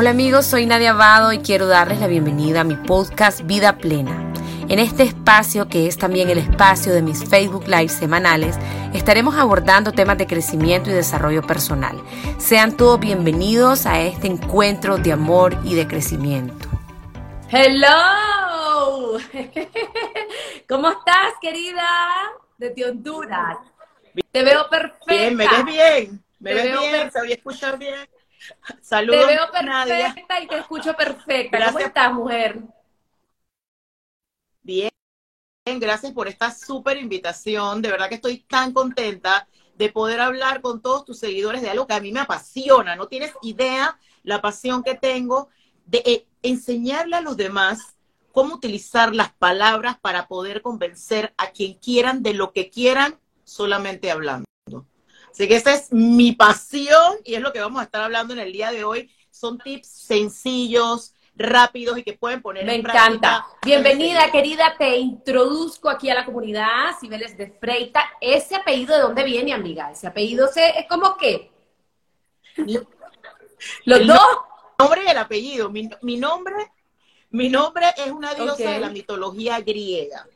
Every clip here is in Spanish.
Hola amigos, soy Nadia Abado y quiero darles la bienvenida a mi podcast Vida Plena. En este espacio, que es también el espacio de mis Facebook Live semanales, estaremos abordando temas de crecimiento y desarrollo personal. Sean todos bienvenidos a este encuentro de amor y de crecimiento. Hello, ¿cómo estás querida? Desde Honduras. Te veo perfecta. Bien, me ves bien, me ves bien, se escuchar bien. Saludos. Te veo perfecta y te escucho perfecta. ¿Cómo estás, mujer? Bien, gracias por esta súper invitación. De verdad que estoy tan contenta de poder hablar con todos tus seguidores de algo que a mí me apasiona. No tienes idea la pasión que tengo de eh, enseñarle a los demás cómo utilizar las palabras para poder convencer a quien quieran de lo que quieran solamente hablando. Así que esa es mi pasión y es lo que vamos a estar hablando en el día de hoy. Son tips sencillos, rápidos y que pueden poner Me encanta. Bienvenida, querida. Te introduzco aquí a la comunidad Cibeles de Freita. ¿Ese apellido de dónde viene, amiga? ¿Ese apellido es como qué? Los dos. El nombre y el apellido. Mi, nombre, mi nombre es una diosa de la mitología griega.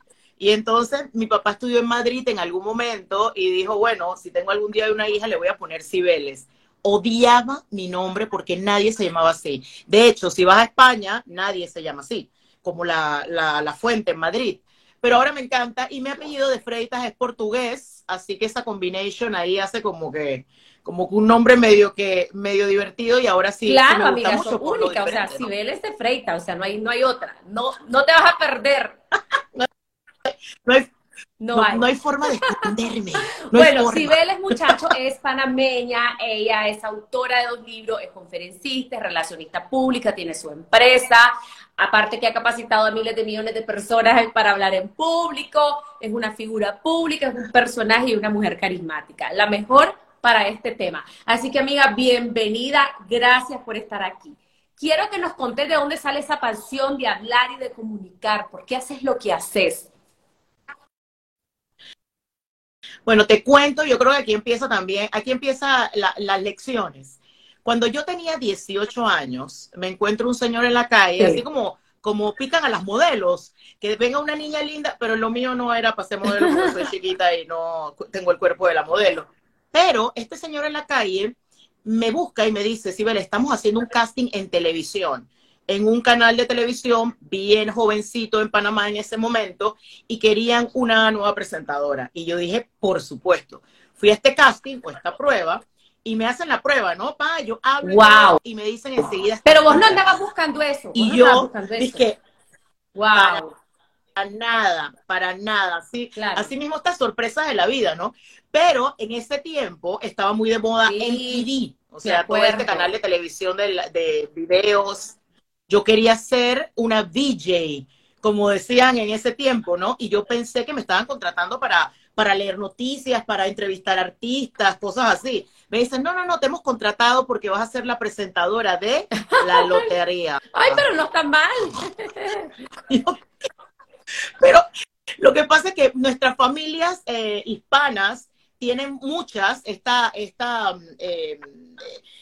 Y entonces mi papá estudió en Madrid en algún momento y dijo, bueno, si tengo algún día de una hija, le voy a poner Cibeles. Odiaba mi nombre porque nadie se llamaba así. De hecho, si vas a España, nadie se llama así, como la, la, fuente en Madrid. Pero ahora me encanta y mi apellido de Freitas es portugués, así que esa combination ahí hace como que como un nombre medio que medio divertido y ahora sí claro amiga única o sea Cibeles de Freitas o sea no hay no hay otra no no te vas a perder no hay, no, hay. forma de esconderme. bueno, Cibeles, muchacho, es panameña, ella es autora de dos libros, es conferencista, es relacionista pública, tiene su empresa, aparte que ha capacitado a miles de millones de personas para hablar en público, es una figura pública, es un personaje y una mujer carismática, la mejor para este tema. Así que amiga, bienvenida, gracias por estar aquí. Quiero que nos contes de dónde sale esa pasión de hablar y de comunicar, por qué haces lo que haces. Bueno, te cuento, yo creo que aquí empieza también, aquí empieza las lecciones. Cuando yo tenía 18 años, me encuentro un señor en la calle, así como, como pican a las modelos, que venga una niña linda, pero lo mío no era para ser modelo porque soy chiquita y no tengo el cuerpo de la modelo. Pero este señor en la calle me busca y me dice, Sibel, estamos haciendo un casting en televisión en un canal de televisión bien jovencito en Panamá en ese momento y querían una nueva presentadora. Y yo dije, por supuesto. Fui a este casting o esta prueba y me hacen la prueba, ¿no? Pa, yo hablo wow. y me dicen enseguida. Pero vos no andabas buscando eso. Y yo dije, wow. Para nada, para nada. Sí, Así mismo estas sorpresas de la vida, ¿no? Pero en ese tiempo estaba muy de moda en TV, o sea, todo este canal de televisión de, de videos yo quería ser una VJ, como decían en ese tiempo, ¿no? Y yo pensé que me estaban contratando para, para leer noticias, para entrevistar artistas, cosas así. Me dicen, no, no, no, te hemos contratado porque vas a ser la presentadora de la lotería. Ay, pero no está mal. pero lo que pasa es que nuestras familias eh, hispanas tienen muchas, esta, esta eh,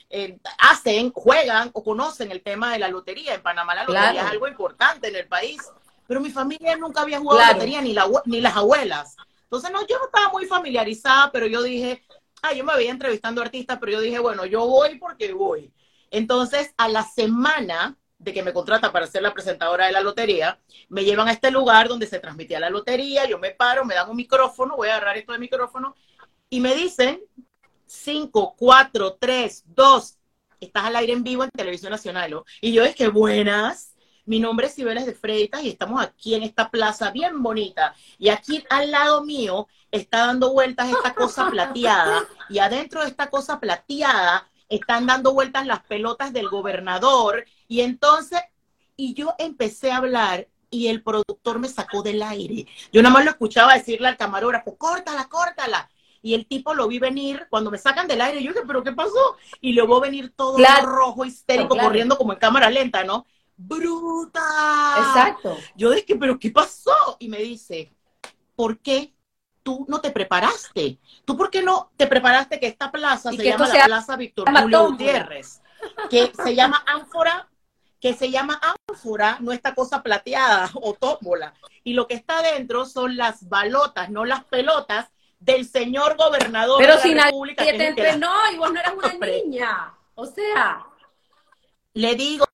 eh, hacen, juegan o conocen el tema de la lotería. En Panamá la lotería es algo importante en el país, pero mi familia nunca había jugado la lotería, ni, la, ni las abuelas. Entonces, no, yo no estaba muy familiarizada, pero yo dije, ah, yo me veía entrevistando artistas, pero yo dije, bueno, yo voy porque voy. Entonces, a la semana de que me contrata para ser la presentadora de la lotería, me llevan a este lugar donde se transmitía la lotería, yo me paro, me dan un micrófono, voy a agarrar esto de micrófono y me dicen 5, 4, 3, 2, estás al aire en vivo en Televisión Nacional. Y yo es que buenas, mi nombre es Cibeles de Freitas y estamos aquí en esta plaza bien bonita. Y aquí al lado mío está dando vueltas esta cosa plateada y adentro de esta cosa plateada están dando vueltas las pelotas del gobernador. Y entonces, y yo empecé a hablar y el productor me sacó del aire. Yo nada más lo escuchaba decirle al camarógrafo, córtala, córtala y el tipo lo vi venir, cuando me sacan del aire, yo dije, ¿pero qué pasó? Y luego venir todo rojo, histérico, corriendo como en cámara lenta, ¿no? ¡Bruta! Exacto. Yo dije, ¿pero qué pasó? Y me dice, ¿por qué tú no te preparaste? ¿Tú por qué no te preparaste que esta plaza se llama la Plaza Víctor Julio Gutiérrez? que se llama ánfora, que se llama ánfora, no esta cosa plateada o tómbola. Y lo que está adentro son las balotas, no las pelotas del señor gobernador Pero de la si República. te que las- entrenó y vos no eras una niña. O sea, Le digo,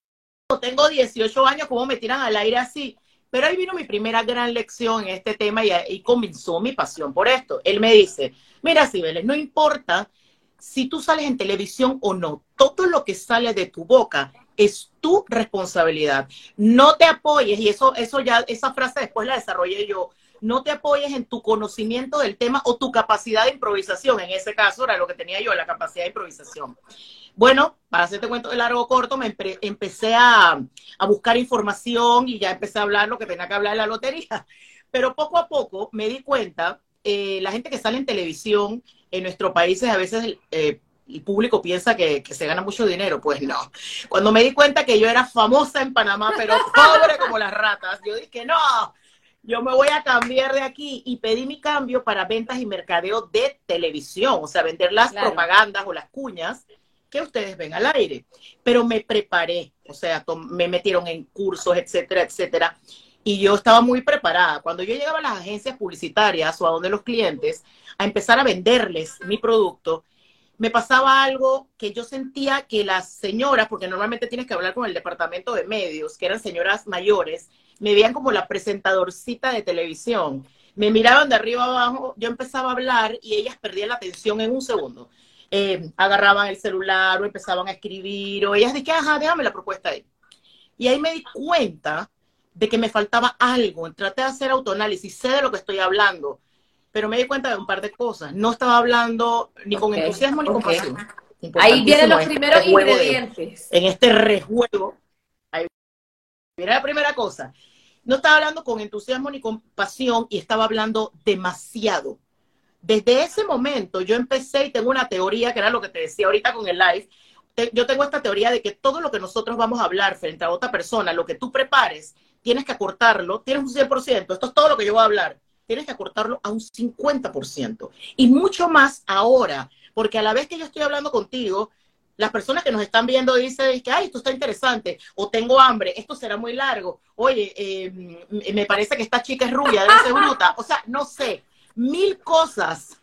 tengo 18 años, ¿cómo me tiran al aire así? Pero ahí vino mi primera gran lección en este tema y, y comenzó mi pasión por esto. Él me dice, mira, Cibeles, no importa si tú sales en televisión o no, todo lo que sale de tu boca es tu responsabilidad. No te apoyes, y eso, eso ya, esa frase después la desarrollé yo, no te apoyes en tu conocimiento del tema o tu capacidad de improvisación. En ese caso era lo que tenía yo, la capacidad de improvisación. Bueno, para hacerte cuento de largo o corto, me empecé a, a buscar información y ya empecé a hablar lo que tenía que hablar de la lotería. Pero poco a poco me di cuenta, eh, la gente que sale en televisión en nuestros países, a veces eh, el público piensa que, que se gana mucho dinero. Pues no. Cuando me di cuenta que yo era famosa en Panamá, pero pobre como las ratas, yo dije, no, yo me voy a cambiar de aquí y pedí mi cambio para ventas y mercadeo de televisión, o sea, vender las Claro. propagandas o las cuñas que ustedes ven al aire. Pero me preparé, o sea, me metieron en cursos, etcétera, etcétera. Y yo estaba muy preparada. Cuando yo llegaba a las agencias publicitarias o a donde los clientes a empezar a venderles mi producto, me pasaba algo que yo sentía que las señoras, porque normalmente tienes que hablar con el departamento de medios, que eran señoras mayores, me veían como la presentadorcita de televisión. Me miraban de arriba abajo, yo empezaba a hablar y ellas perdían la atención en un segundo. Eh, agarraban el celular o empezaban a escribir, o ellas dijeron, ajá, déjame la propuesta ahí. Y ahí me di cuenta de que me faltaba algo. Traté de hacer autoanálisis, sé de lo que estoy hablando, pero me di cuenta de un par de cosas. No estaba hablando ni con entusiasmo ni con pasión. ahí vienen los primeros este de- ingredientes. en este rejuego. Viene la primera cosa. No estaba hablando con entusiasmo ni con pasión y estaba hablando demasiado. Desde ese momento yo empecé y tengo una teoría, que era lo que te decía ahorita con el live. Yo tengo esta teoría de que todo lo que nosotros vamos a hablar frente a otra persona, lo que tú prepares, tienes que acortarlo, tienes un 100%, esto es todo lo que yo voy a hablar, tienes que acortarlo a un 50%. Y mucho más ahora, porque a la vez que yo estoy hablando contigo, las personas que nos están viendo dicen que, ay, esto está interesante, o tengo hambre, esto será muy largo, oye, eh, me parece que esta chica es rubia, debe ser o sea, no sé, mil cosas.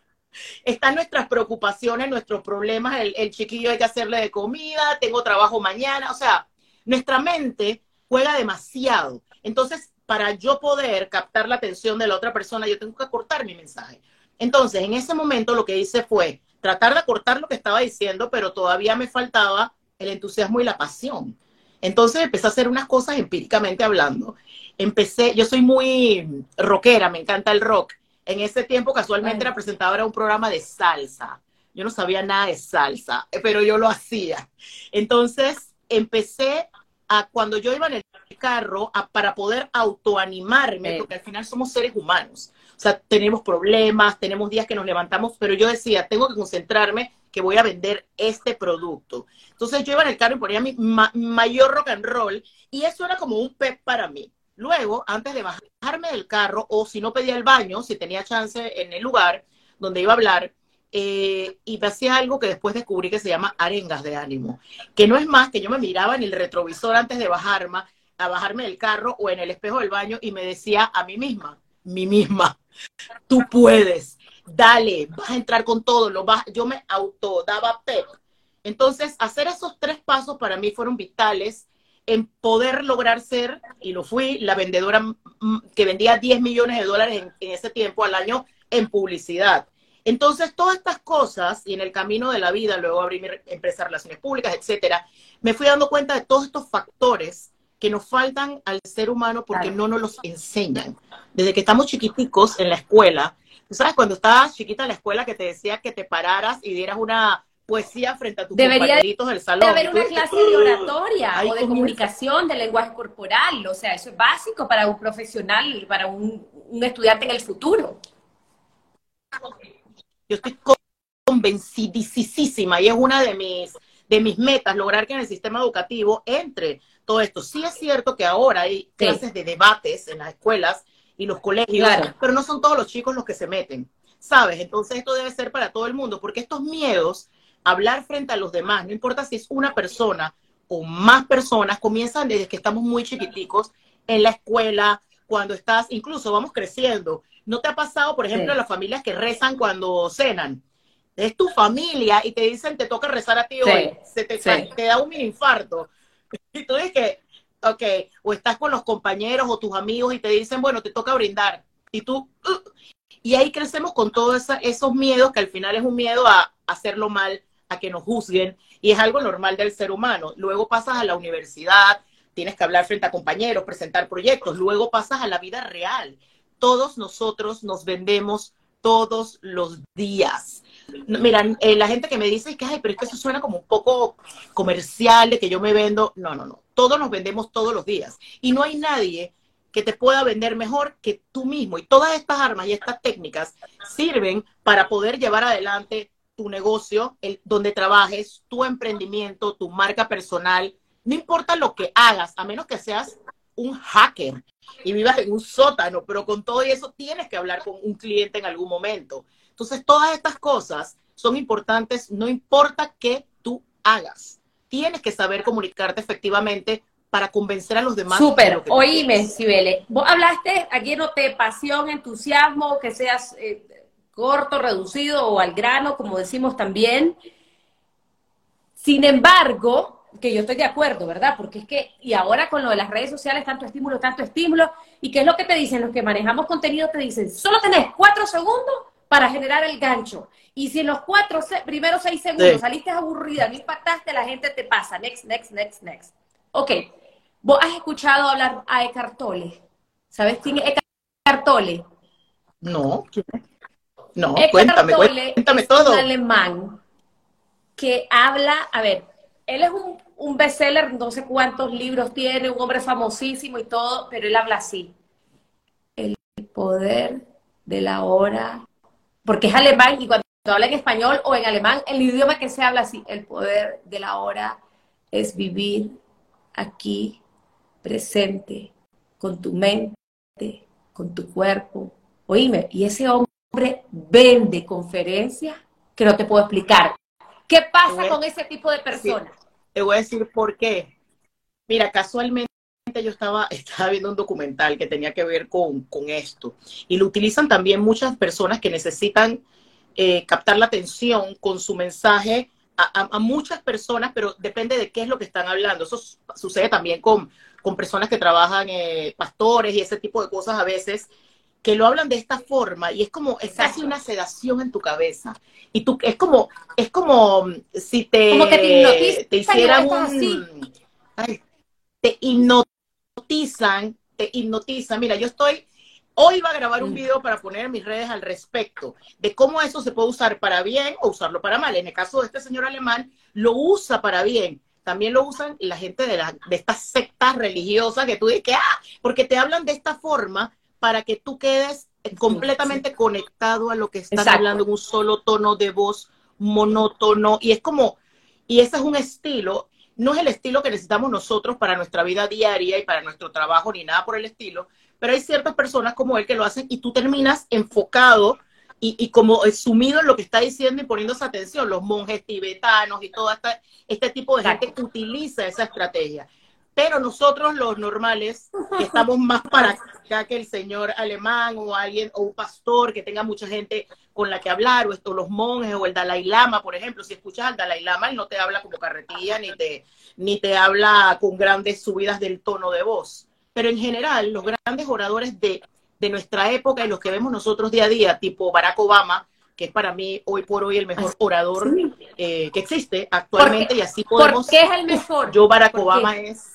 Están nuestras preocupaciones, nuestros problemas, el, el chiquillo hay que hacerle de comida, tengo trabajo mañana, o sea, nuestra mente juega demasiado. Entonces, para yo poder captar la atención de la otra persona, yo tengo que acortar mi mensaje. Entonces, en ese momento lo que hice fue tratar de acortar lo que estaba diciendo, pero todavía me faltaba el entusiasmo y la pasión. Entonces empecé a hacer unas cosas empíricamente hablando. Empecé, yo soy muy rockera, me encanta el rock. En ese tiempo casualmente Bueno. era presentadora de un programa de salsa. Yo no sabía nada de salsa, eh, pero yo lo hacía. Entonces empecé a, cuando yo iba en el carro, a- para poder autoanimarme, Sí. porque al final somos seres humanos. O sea, tenemos problemas, tenemos días que nos levantamos, pero yo decía, tengo que concentrarme que voy a vender este producto. Entonces yo iba en el carro y ponía mi ma- mayor rock and roll y eso era como un pep para mí. Luego, antes de bajarme del carro o si no pedía el baño, si tenía chance en el lugar donde iba a hablar, eh, y me hacía algo que después descubrí que se llama arengas de ánimo, que no es más que yo me miraba en el retrovisor antes de bajarme, a bajarme del carro o en el espejo del baño y me decía a mí misma, mí misma, tú puedes, dale, vas a entrar con todo, lo vas, yo me auto daba pep. Entonces, hacer esos tres pasos para mí fueron vitales en poder lograr ser, y lo fui, la vendedora que vendía 10 millones de dólares en, en ese tiempo al año en publicidad. Entonces, todas estas cosas, y en el camino de la vida, luego abrí mi re- empresa de relaciones públicas, etcétera, me fui dando cuenta de todos estos factores que nos faltan al ser humano porque Claro. no nos los enseñan. Desde que estamos chiquiticos en la escuela, tú sabes, cuando estabas chiquita en la escuela que te decía que te pararas y dieras una poesía frente a tus Debería compañeritos del salón. Debe haber una clase de oratoria Ahí o de comunicación, de lenguaje corporal. O sea, eso es básico para un profesional, para un, un estudiante en el futuro. Yo estoy con- convencidísima y es una de mis, de mis metas lograr que en el sistema educativo entre todo esto. Sí es cierto que ahora hay clases de debates en las escuelas y los colegios, Claro. pero no son todos los chicos los que se meten, ¿sabes? Entonces esto debe ser para todo el mundo, porque estos miedos hablar frente a los demás, no importa si es una persona o más personas, comienzan desde que estamos muy chiquiticos, en la escuela, cuando estás, incluso vamos creciendo. ¿No te ha pasado, por ejemplo, las familias que rezan cuando cenan? Es tu familia y te dicen, te toca rezar a ti hoy, se te, te da un mini infarto. Y tú dices que, ok, o estás con los compañeros o tus amigos y te dicen, bueno, te toca brindar. Y tú, uh, y ahí crecemos con todos esos miedos que al final es un miedo a hacerlo mal, a que nos juzguen, y es algo normal del ser humano. Luego pasas a la universidad, tienes que hablar frente a compañeros, presentar proyectos, luego pasas a la vida real. Todos nosotros nos vendemos todos los días. Mira, eh, la gente que me dice que, ay, pero es que eso suena como un poco comercial, de que yo me vendo. No, no, no. Todos nos vendemos todos los días. Y no hay nadie que te pueda vender mejor que tú mismo. Y todas estas armas y estas técnicas sirven para poder llevar adelante tu negocio, el, donde trabajes, tu emprendimiento, tu marca personal. No importa lo que hagas, a menos que seas un hacker y vivas en un sótano, pero con todo eso tienes que hablar con un cliente en algún momento. Entonces, todas estas cosas son importantes, no importa qué tú hagas. Tienes que saber comunicarte efectivamente para convencer a los demás. Súper, oíme, Sibele. Vos hablaste, aquí noté pasión, entusiasmo, que seas eh, corto, reducido o al grano, como decimos también. Sin embargo, que yo estoy de acuerdo, ¿verdad? Porque es que, y ahora con lo de las redes sociales, tanto estímulo, tanto estímulo, ¿y qué es lo que te dicen? Los que manejamos contenido te dicen, solo tenés cuatro segundos para generar el gancho. Y si en los cuatro primeros seis segundos saliste aburrida, no impactaste, la gente te pasa, next, next, next, next. Ok, vos has escuchado hablar a Eckhart Tolle. ¿Sabes quién es Eckhart Tolle? No, No, cuéntame, cuéntame es todo. Un alemán que habla, a ver, él es un, un bestseller, no sé cuántos libros tiene, un hombre famosísimo y todo, pero él habla así. El poder de la hora, porque es alemán y cuando habla en español o en alemán, el idioma que se habla así, el poder de la hora es vivir aquí, presente, con tu mente, con tu cuerpo. Oíme, y ese hombre vende conferencias que no te puedo explicar. ¿Qué pasa con ese tipo de personas? te voy a decir por qué. Mira, casualmente yo estaba, estaba viendo un documental que tenía que ver con, esto. Y lo utilizan también muchas personas que necesitan eh, captar la atención con su mensaje a, muchas personas, pero depende de qué es lo que están hablando. Eso sucede también con, con personas que trabajan, eh, pastores y ese tipo de cosas a veces, que lo hablan de esta forma y es como, es casi una sedación en tu cabeza. Y tú, es como, es como si te, como que te, te hicieran un... te hipnotizan, te hipnotizan. Mira, yo estoy, hoy va a grabar un mm. video para poner en mis redes al respecto de cómo eso se puede usar para bien o usarlo para mal. En el caso de este señor alemán, lo usa para bien. También lo usan la gente de, la, de estas sectas religiosas que tú dices que, ah, porque te hablan de esta forma para que tú quedes completamente conectado a lo que están hablando en un solo tono de voz monótono. Y es como, y ese es un estilo, no es el estilo que necesitamos nosotros para nuestra vida diaria y para nuestro trabajo ni nada por el estilo, pero hay ciertas personas como él que lo hacen y tú terminas enfocado y, y como sumido en lo que está diciendo y poniéndose atención, los monjes tibetanos y todo este, este tipo de gente que utiliza esa estrategia. Pero nosotros los normales, que estamos más para acá que el señor alemán o alguien, o un pastor que tenga mucha gente con la que hablar, o esto, los monjes o el Dalai Lama, por ejemplo, si escuchas al Dalai Lama, él no te habla como carretilla, ni te, ni te habla con grandes subidas del tono de voz. Pero en general, los grandes oradores de, de nuestra época y los que vemos nosotros día a día, tipo Barack Obama, que es para mí hoy por hoy el mejor orador eh, que existe actualmente, y así podemos... ¿Por qué es el mejor? Yo, Barack Obama es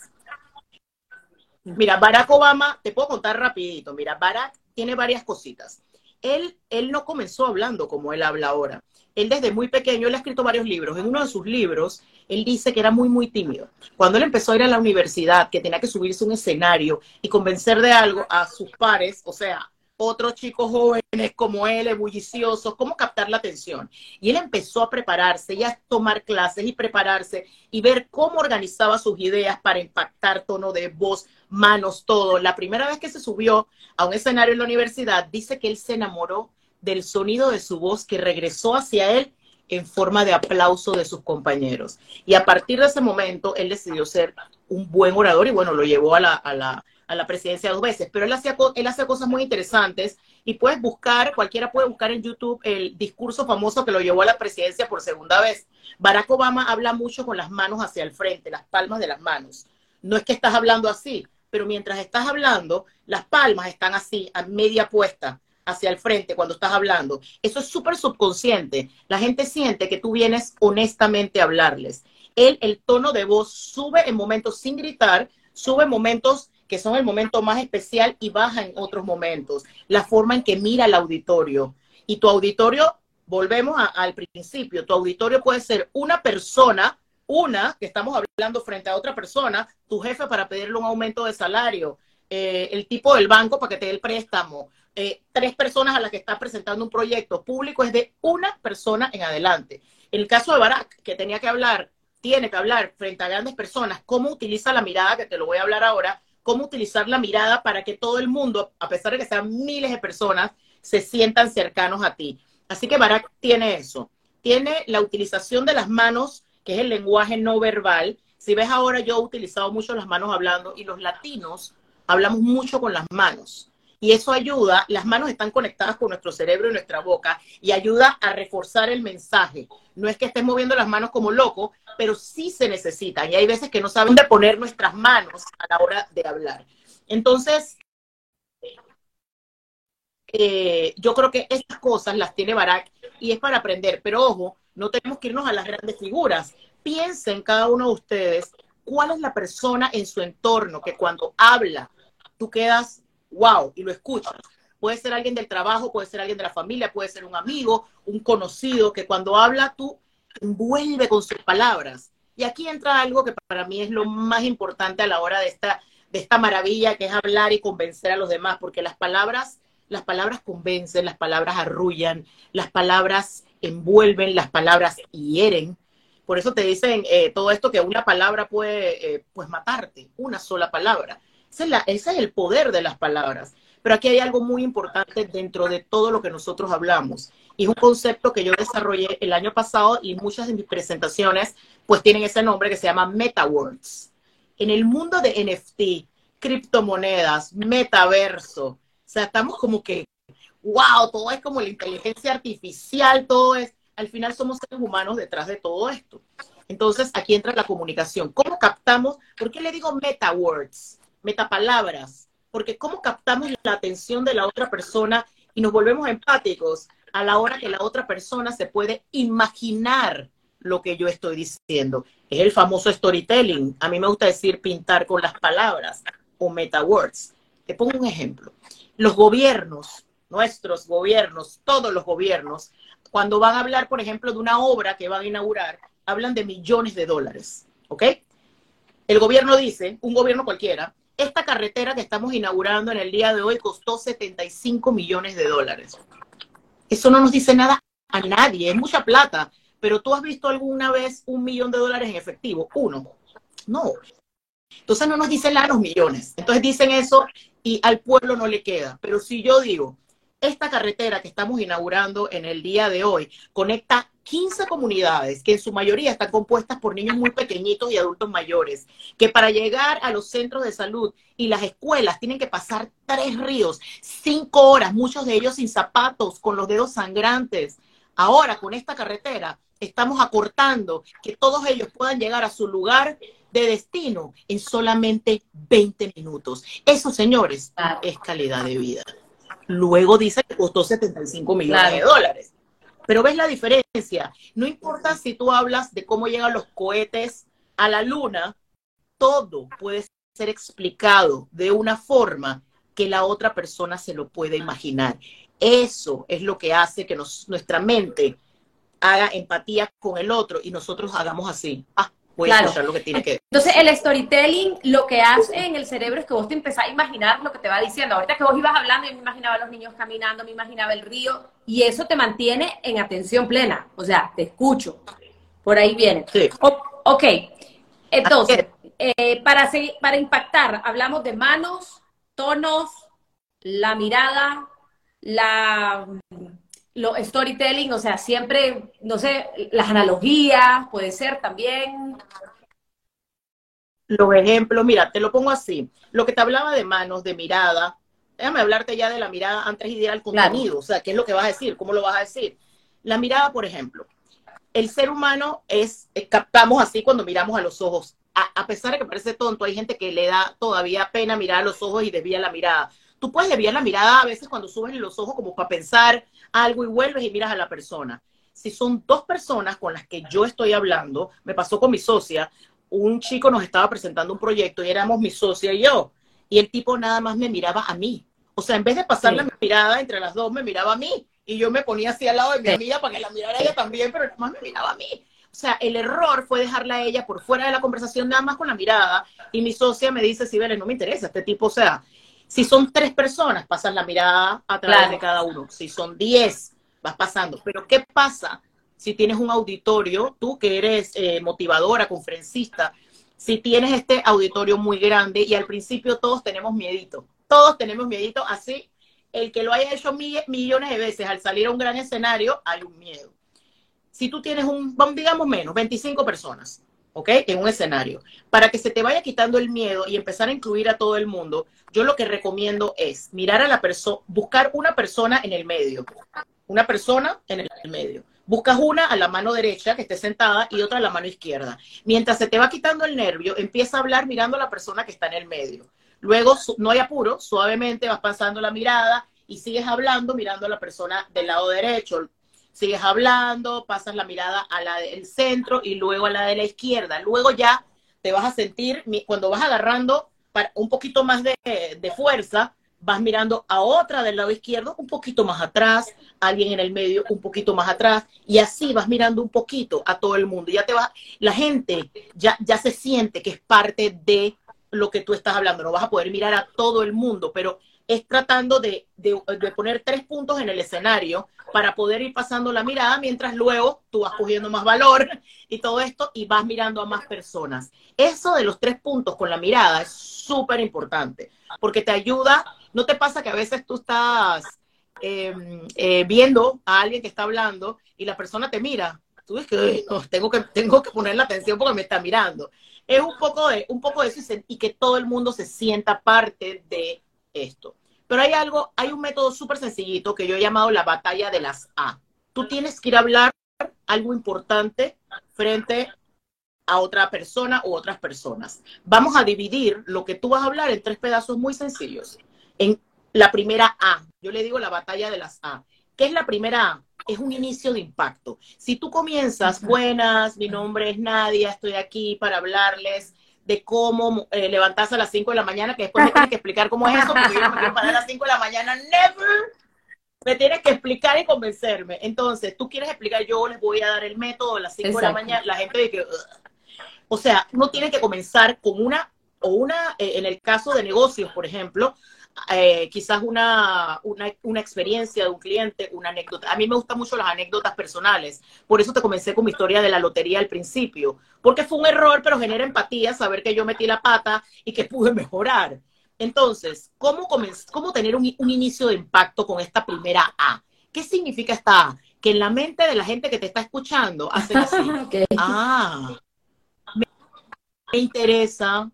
Mira, Barack Obama, te puedo contar rapidito. Mira, Barack tiene varias cositas. Él, él no comenzó hablando como él habla ahora. Él desde muy pequeño, él ha escrito varios libros. En uno de sus libros, él dice que era muy, muy tímido. Cuando él empezó a ir a la universidad, que tenía que subirse a un escenario y convencer de algo a sus pares, o sea, otros chicos jóvenes como él, ebulliciosos, cómo captar la atención. Y él empezó a prepararse y a tomar clases y prepararse y ver cómo organizaba sus ideas para impactar tono de voz, manos, todo. La primera vez que se subió a un escenario en la universidad, dice que él se enamoró del sonido de su voz que regresó hacia él en forma de aplauso de sus compañeros. Y a partir de ese momento, él decidió ser un buen orador y bueno, lo llevó a la, a la, a la presidencia dos veces. Pero él hacía, él hacía cosas muy interesantes y puedes buscar, cualquiera puede buscar en YouTube el discurso famoso que lo llevó a la presidencia por segunda vez. Barack Obama habla mucho con las manos hacia el frente, las palmas de las manos. No es que estás hablando así, pero mientras estás hablando, las palmas están así, a media puesta hacia el frente cuando estás hablando. Eso es súper subconsciente. La gente siente que tú vienes honestamente a hablarles. Él, el tono de voz sube en momentos sin gritar, sube en momentos que son el momento más especial y baja en otros momentos. La forma en que mira el auditorio. Y tu auditorio, volvemos al principio, tu auditorio puede ser una persona, una que estamos hablando frente a otra persona, tu jefe para pedirle un aumento de salario, eh, el tipo del banco para que te dé el préstamo, eh, tres personas a las que estás presentando un proyecto público es de una persona en adelante. En el caso de Barack, que tenía que hablar, tiene que hablar frente a grandes personas, cómo utiliza la mirada, que te lo voy a hablar ahora, cómo utilizar la mirada para que todo el mundo, a pesar de que sean miles de personas, se sientan cercanos a ti. Así que Barack tiene eso. Tiene la utilización de las manos, que es el lenguaje no verbal. Si ves ahora, yo he utilizado mucho las manos hablando y los latinos hablamos mucho con las manos y eso ayuda, las manos están conectadas con nuestro cerebro y nuestra boca y ayuda a reforzar el mensaje. No es que estés moviendo las manos como loco, pero sí se necesitan y hay veces que no saben de poner nuestras manos a la hora de hablar. Entonces, eh, yo creo que estas cosas las tiene Barack y es para aprender, pero ojo, no tenemos que irnos a las grandes figuras. Piensen cada uno de ustedes cuál es la persona en su entorno que cuando habla, tú quedas wow, y lo escuchas. Puede ser alguien del trabajo, puede ser alguien de la familia, puede ser un amigo, un conocido, que cuando habla tú envuelve con sus palabras. Y aquí entra algo que para mí es lo más importante a la hora de esta, de esta maravilla, que es hablar y convencer a los demás, porque las palabras, las palabras convencen, las palabras arrullan, las palabras envuelven, las palabras hieren. Por eso te dicen eh, todo esto que una palabra puede eh, pues matarte, una sola palabra. Ese es, el poder de las palabras. Pero aquí hay algo muy importante dentro de todo lo que nosotros hablamos. Y es un concepto que yo desarrollé el año pasado y muchas de mis presentaciones pues tienen ese nombre que se llama MetaWords. En el mundo de NFT, criptomonedas, metaverso, o sea, estamos como que, wow, todo es como la inteligencia artificial, todo es, al final somos seres humanos detrás de todo esto. Entonces, aquí entra la comunicación. ¿Cómo captamos? ¿Por qué le digo MetaWords? Metapalabras, porque cómo captamos la atención de la otra persona y nos volvemos empáticos a la hora que la otra persona se puede imaginar lo que yo estoy diciendo. Es el famoso storytelling. A mí me gusta decir pintar con las palabras o meta words. Te pongo un ejemplo. Los gobiernos, nuestros gobiernos, todos los gobiernos, cuando van a hablar, por ejemplo, de una obra que van a inaugurar, hablan de millones de dólares. ¿Ok? El gobierno dice, un gobierno cualquiera, esta carretera que estamos inaugurando en el día de hoy costó 75 millones de dólares. Eso no nos dice nada a nadie, es mucha plata. Pero tú has visto alguna vez un millón de dólares en efectivo? Uno. No. Entonces no nos dicen la los millones. Entonces dicen eso y al pueblo no le queda. Pero si yo digo, esta carretera que estamos inaugurando en el día de hoy conecta 15 comunidades que en su mayoría están compuestas por niños muy pequeñitos y adultos mayores, que para llegar a los centros de salud y las escuelas tienen que pasar tres ríos, cinco horas, muchos de ellos sin zapatos, con los dedos sangrantes. Ahora, con esta carretera, estamos acortando que todos ellos puedan llegar a su lugar de destino en solamente 20 minutos. Eso, señores, es calidad de vida. Luego dice que costó 75 millones de dólares. Pero ves la diferencia. No importa si tú hablas de cómo llegan los cohetes a la luna, todo puede ser explicado de una forma que la otra persona se lo puede imaginar. Eso es lo que hace que nuestra mente haga empatía con el otro y nosotros hagamos así. Ah, claro. lo que tiene que Entonces, el storytelling lo que hace en el cerebro es que vos te empezás a imaginar lo que te va diciendo. Ahorita que vos ibas hablando, yo me imaginaba a los niños caminando, me imaginaba el río, y eso te mantiene en atención plena. O sea, te escucho. Por ahí viene. Sí. ok. Entonces, eh, para, para impactar, hablamos de manos, tonos, la mirada, la lo storytelling, o sea, siempre, no sé, las analogías, puede ser también. Los ejemplos, mira, te lo pongo así. Lo que te hablaba de manos, de mirada, déjame hablarte ya de la mirada antes de ir al contenido, o sea, ¿qué es lo que vas a decir? ¿Cómo lo vas a decir? La mirada, por ejemplo, el ser humano es, eh, captamos así cuando miramos a los ojos. A, pesar de que parece tonto, hay gente que le da todavía pena mirar a los ojos y desvía la mirada. Tú puedes desviar la mirada a veces cuando subes los ojos como para pensar algo y vuelves y miras a la persona. Si son dos personas con las que yo estoy hablando, me pasó con mi socia, un chico nos estaba presentando un proyecto y éramos mi socia y yo, y el tipo nada más me miraba a mí. O sea, en vez de pasar la mirada entre las dos, me miraba a mí y yo me ponía así al lado de mi amiga para que la mirara ella también, pero más me miraba a mí. O sea, el error fue dejarla a ella por fuera de la conversación nada más con la mirada y mi socia me dice, sí, vale, no me interesa este tipo, o sea, si son tres personas, pasas la mirada a través de cada uno. Si son diez, vas pasando. Pero ¿qué pasa si tienes un auditorio, tú que eres eh, motivadora, conferencista, si tienes este auditorio muy grande y al principio todos tenemos miedito, todos tenemos miedito, así el que lo haya hecho millones de veces al salir a un gran escenario, hay un miedo. Si tú tienes un, digamos menos, 25 personas, ¿ok? En un escenario, para que se te vaya quitando el miedo y empezar a incluir a todo el mundo, yo lo que recomiendo es mirar a la persona, buscar una persona en el medio, una persona en el medio. Buscas una a la mano derecha que esté sentada y otra a la mano izquierda. Mientras se te va quitando el nervio, empieza a hablar mirando a la persona que está en el medio. Luego, no hay apuro, suavemente vas pasando la mirada y sigues hablando mirando a la persona del lado derecho. Sigues hablando, pasas la mirada a la del centro y luego a la de la izquierda. Luego ya te vas a sentir, cuando vas agarrando un poquito más de, de fuerza, vas mirando a otra del lado izquierdo un poquito más atrás, alguien en el medio un poquito más atrás, y así vas mirando un poquito a todo el mundo. Ya te va, la gente ya, ya se siente que es parte de lo que tú estás hablando, no vas a poder mirar a todo el mundo, pero es tratando de, poner tres puntos en el escenario para poder ir pasando la mirada mientras luego tú vas cogiendo más valor y todo esto y vas mirando a más personas. Eso de los tres puntos con la mirada es súper importante porque te ayuda, no te pasa que a veces tú estás em, eh, viendo a alguien que está hablando y la persona te mira, tú dices que tengo que tengo que poner la atención porque me está mirando es un poco de, un poco de eso y, que todo el mundo se sienta parte de esto. Pero hay algo, hay un método súper sencillito que yo he llamado la batalla de las A. Tú tienes que ir a hablar algo importante frente a otra persona u otras personas. Vamos a dividir lo que tú vas a hablar en tres pedazos muy sencillos. En la primera A, yo le digo la batalla de las A. ¿Qué es la primera A? es un inicio de impacto. Si tú comienzas, buenas, mi nombre es Nadia, estoy aquí para hablarles de cómo eh, levantarse a las 5 de la mañana, que después me tienes que explicar cómo es eso, porque yo no me quiero parar a las 5 de la mañana, never. Me tienes que explicar y convencerme. Entonces, tú quieres explicar, yo les voy a dar el método a las 5 de la mañana, la gente dice que... O sea, uno tiene que comenzar con una, o una, eh, en el caso de negocios, por ejemplo, eh, quizás una, una, experiencia de un cliente, una anécdota. A mí me gustan mucho las anécdotas personales. Por eso te comencé con mi historia de la lotería al principio. Porque fue un error, pero genera empatía saber que yo metí la pata y que pude mejorar. Entonces, ¿cómo, cómo tener un, inicio de impacto con esta primera A? ¿Qué significa esta A? Que en la mente de la gente que te está escuchando hace así. Ah, me interesa,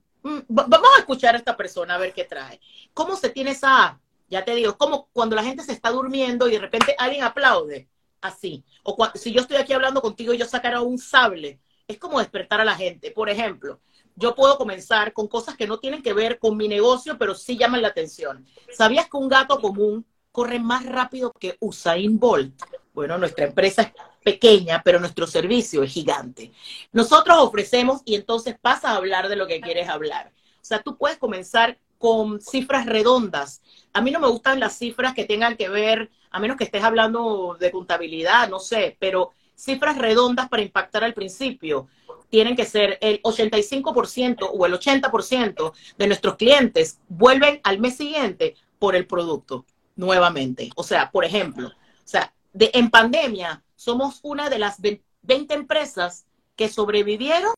vamos a escuchar a esta persona a ver qué trae. ¿Cómo se tiene esa, ya te digo, como cuando la gente se está durmiendo y de repente alguien aplaude, así. O si yo estoy aquí hablando contigo y yo sacara un sable, es como despertar a la gente. Por ejemplo, yo puedo comenzar con cosas que no tienen que ver con mi negocio, pero sí llaman la atención. ¿Sabías que un gato común corre más rápido que Usain Bolt? Bueno, nuestra empresa es pequeña, pero nuestro servicio es gigante. Nosotros ofrecemos y entonces pasa a hablar de lo que quieres hablar. O sea, tú puedes comenzar con cifras redondas. A mí no me gustan las cifras que tengan que ver, a menos que estés hablando de contabilidad, no sé, pero cifras redondas para impactar al principio. Tienen que ser el 85% o el 80% de nuestros clientes vuelven al mes siguiente por el producto nuevamente. O sea, por ejemplo, o sea, de, en pandemia somos una de las 20 empresas que sobrevivieron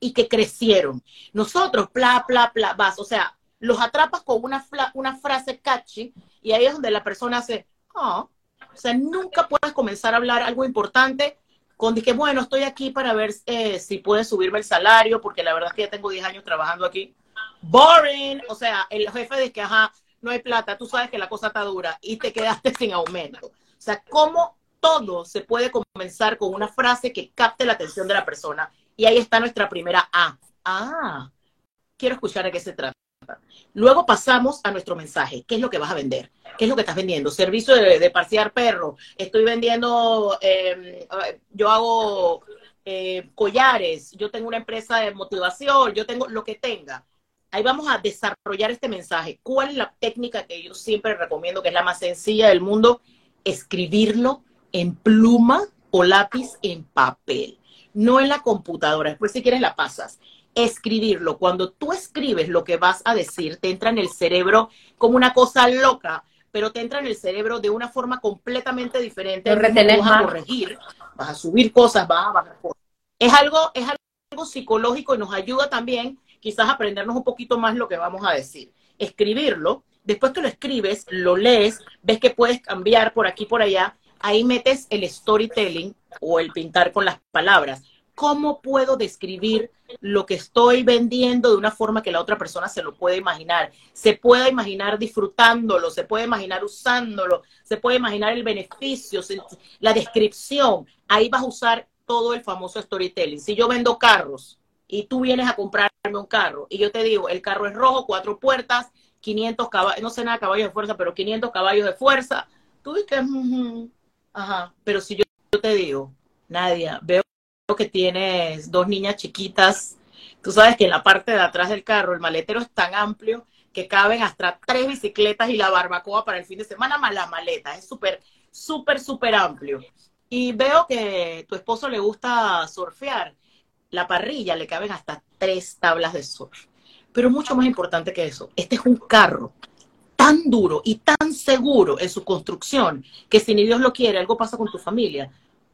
y que crecieron. Nosotros, bla, bla, bla, vas, o sea, los atrapas con una, una frase catchy y ahí es donde la persona hace, oh, O sea, nunca puedes comenzar a hablar algo importante con que, bueno, estoy aquí para ver eh, si puede subirme el salario, porque la verdad es que ya tengo 10 años trabajando aquí. Boring. O sea, el jefe dice que, ajá, no hay plata, tú sabes que la cosa está dura y te quedaste sin aumento. O sea, ¿cómo todo se puede comenzar con una frase que capte la atención de la persona? Y ahí está nuestra primera A. Ah, quiero escuchar de qué se trata. Luego pasamos a nuestro mensaje. ¿Qué es lo que vas a vender? ¿Qué es lo que estás vendiendo? Servicio de, de parciar perro. Estoy vendiendo, em, yo hago eh, collares, yo tengo una empresa de motivación, yo tengo lo que tenga. Ahí vamos a desarrollar este mensaje. ¿Cuál es la técnica que yo siempre recomiendo, que es la más sencilla del mundo? Escribirlo en pluma o lápiz en papel, no en la computadora. Después si quieres la pasas escribirlo. Cuando tú escribes lo que vas a decir, te entra en el cerebro como una cosa loca, pero te entra en el cerebro de una forma completamente diferente. Vas a corregir, vas a subir cosas, vas a bajar cosas. Es algo, es algo psicológico y nos ayuda también quizás a aprendernos un poquito más lo que vamos a decir. Escribirlo, después que lo escribes, lo lees, ves que puedes cambiar por aquí, por allá, ahí metes el storytelling o el pintar con las palabras ¿cómo puedo describir lo que estoy vendiendo de una forma que la otra persona se lo pueda imaginar? Se pueda imaginar disfrutándolo, se puede imaginar usándolo, se puede imaginar el beneficio, la descripción. Ahí vas a usar todo el famoso storytelling. Si yo vendo carros y tú vienes a comprarme un carro y yo te digo, el carro es rojo, cuatro puertas, 500 caballos, no sé nada de caballos de fuerza, pero 500 caballos de fuerza, tú dices, ajá, pero si yo, yo te digo, Nadia, veo que tienes dos niñas chiquitas. Tú sabes que en la parte de atrás del carro el maletero es tan amplio que caben hasta tres bicicletas y la barbacoa para el fin de semana más la maleta. Es súper, súper, súper amplio. Y veo que tu esposo le gusta surfear. La parrilla le caben hasta tres tablas de surf. Pero mucho más importante que eso, este es un carro tan duro y tan seguro en su construcción que si ni Dios lo quiere, algo pasa con tu familia,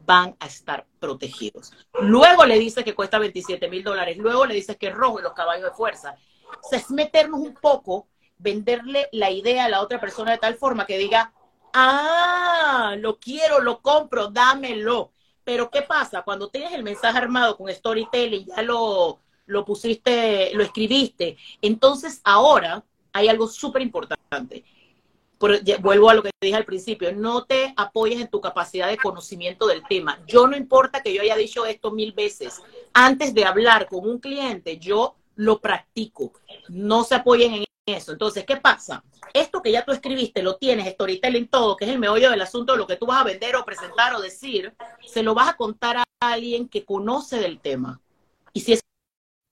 van a estar protegidos. Luego le dices que cuesta 27 mil dólares, luego le dices que es rojo y los caballos de fuerza. O sea, es meternos un poco, venderle la idea a la otra persona de tal forma que diga, ah, lo quiero, lo compro, dámelo. Pero ¿qué pasa? Cuando tienes el mensaje armado con storytelling, ya lo, lo pusiste, lo escribiste, entonces ahora hay algo súper importante vuelvo a lo que dije al principio, no te apoyes en tu capacidad de conocimiento del tema. Yo no importa que yo haya dicho esto mil veces, antes de hablar con un cliente, yo lo practico. No se apoyen en eso. Entonces, ¿qué pasa? Esto que ya tú escribiste, lo tienes, storytelling todo, que es el meollo del asunto de lo que tú vas a vender o presentar o decir, se lo vas a contar a alguien que conoce del tema. Y si esa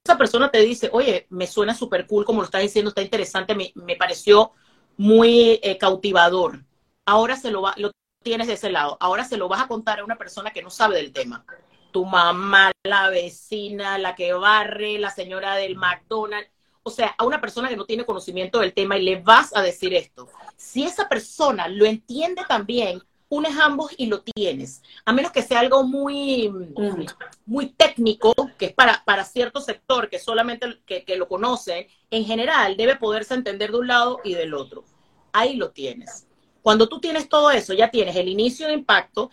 persona te dice, oye, me suena súper cool como lo estás diciendo, está interesante, me, me pareció muy eh, cautivador. Ahora se lo, va, lo tienes de ese lado. Ahora se lo vas a contar a una persona que no sabe del tema. Tu mamá, la vecina, la que barre, la señora del McDonald's. O sea, a una persona que no tiene conocimiento del tema y le vas a decir esto. Si esa persona lo entiende también, unes ambos y lo tienes. A menos que sea algo muy, muy técnico, que es para, para cierto sector, que solamente que, que lo conoce, en general debe poderse entender de un lado y del otro. Ahí lo tienes. Cuando tú tienes todo eso, ya tienes el inicio de impacto,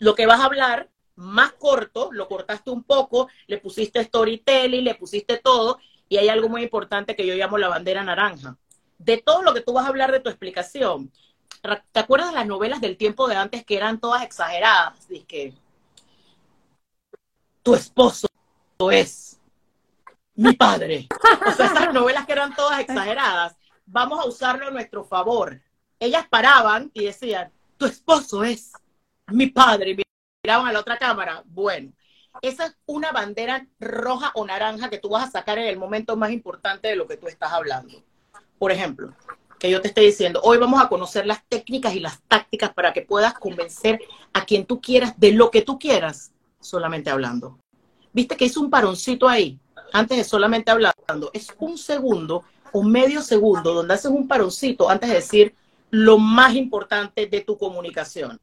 lo que vas a hablar más corto, lo cortaste un poco, le pusiste storytelling, le pusiste todo, y hay algo muy importante que yo llamo la bandera naranja. De todo lo que tú vas a hablar de tu explicación, ¿Te acuerdas de las novelas del tiempo de antes que eran todas exageradas? Dice que tu esposo es mi padre. O sea, esas novelas que eran todas exageradas, vamos a usarlo a nuestro favor. Ellas paraban y decían, tu esposo es mi padre. Miraban a la otra cámara. Bueno, esa es una bandera roja o naranja que tú vas a sacar en el momento más importante de lo que tú estás hablando. Por ejemplo, que yo te estoy diciendo. Hoy vamos a conocer las técnicas y las tácticas para que puedas convencer a quien tú quieras de lo que tú quieras, solamente hablando. Viste que es un paroncito ahí, antes de solamente hablando. Es un segundo o medio segundo donde haces un paroncito antes de decir lo más importante de tu comunicación.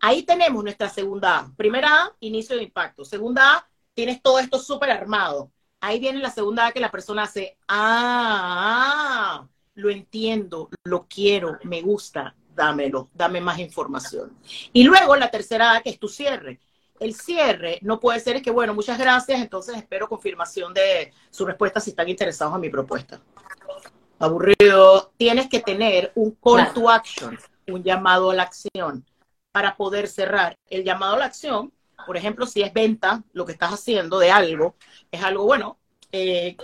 Ahí tenemos nuestra segunda A. Primera A, inicio de impacto. Segunda A, tienes todo esto súper armado. Ahí viene la segunda A que la persona hace, ah, lo entiendo, lo quiero, me gusta, dámelo, dame más información. Y luego la tercera A, que es tu cierre. El cierre no puede ser que, bueno, muchas gracias, entonces espero confirmación de su respuesta si están interesados en mi propuesta. Aburrido. Tienes que tener un call to action, un llamado a la acción para poder cerrar. El llamado a la acción, por ejemplo, si es venta, lo que estás haciendo de algo, es algo bueno. Eh,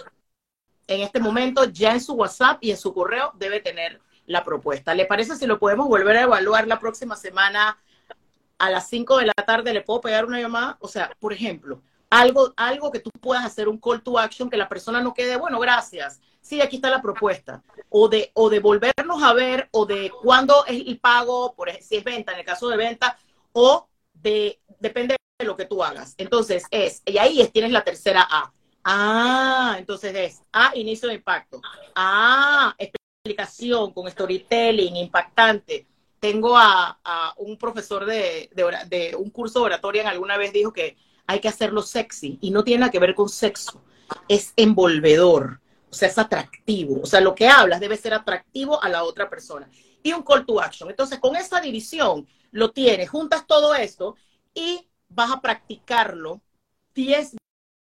en este momento, ya en su WhatsApp y en su correo debe tener la propuesta. ¿Le parece si lo podemos volver a evaluar la próxima semana a las 5 de la tarde? ¿Le puedo pegar una llamada? O sea, por ejemplo, algo, algo que tú puedas hacer un call to action que la persona no quede, bueno, gracias. Sí, aquí está la propuesta. O de, o de volvernos a ver, o de cuándo es el pago, por, si es venta, en el caso de venta, o de, depende de lo que tú hagas. Entonces es, y ahí es, tienes la tercera A. Ah, entonces es A, inicio de impacto. Ah, explicación, con storytelling, impactante. Tengo a, un profesor de, de, un curso de oratoria en alguna vez dijo que hay que hacerlo sexy y no tiene nada que ver con sexo, es envolvedor, o sea, es atractivo. O sea, lo que hablas debe ser atractivo a la otra persona. Y un call to action. Entonces, con esa división lo tienes, juntas todo esto y vas a practicarlo 10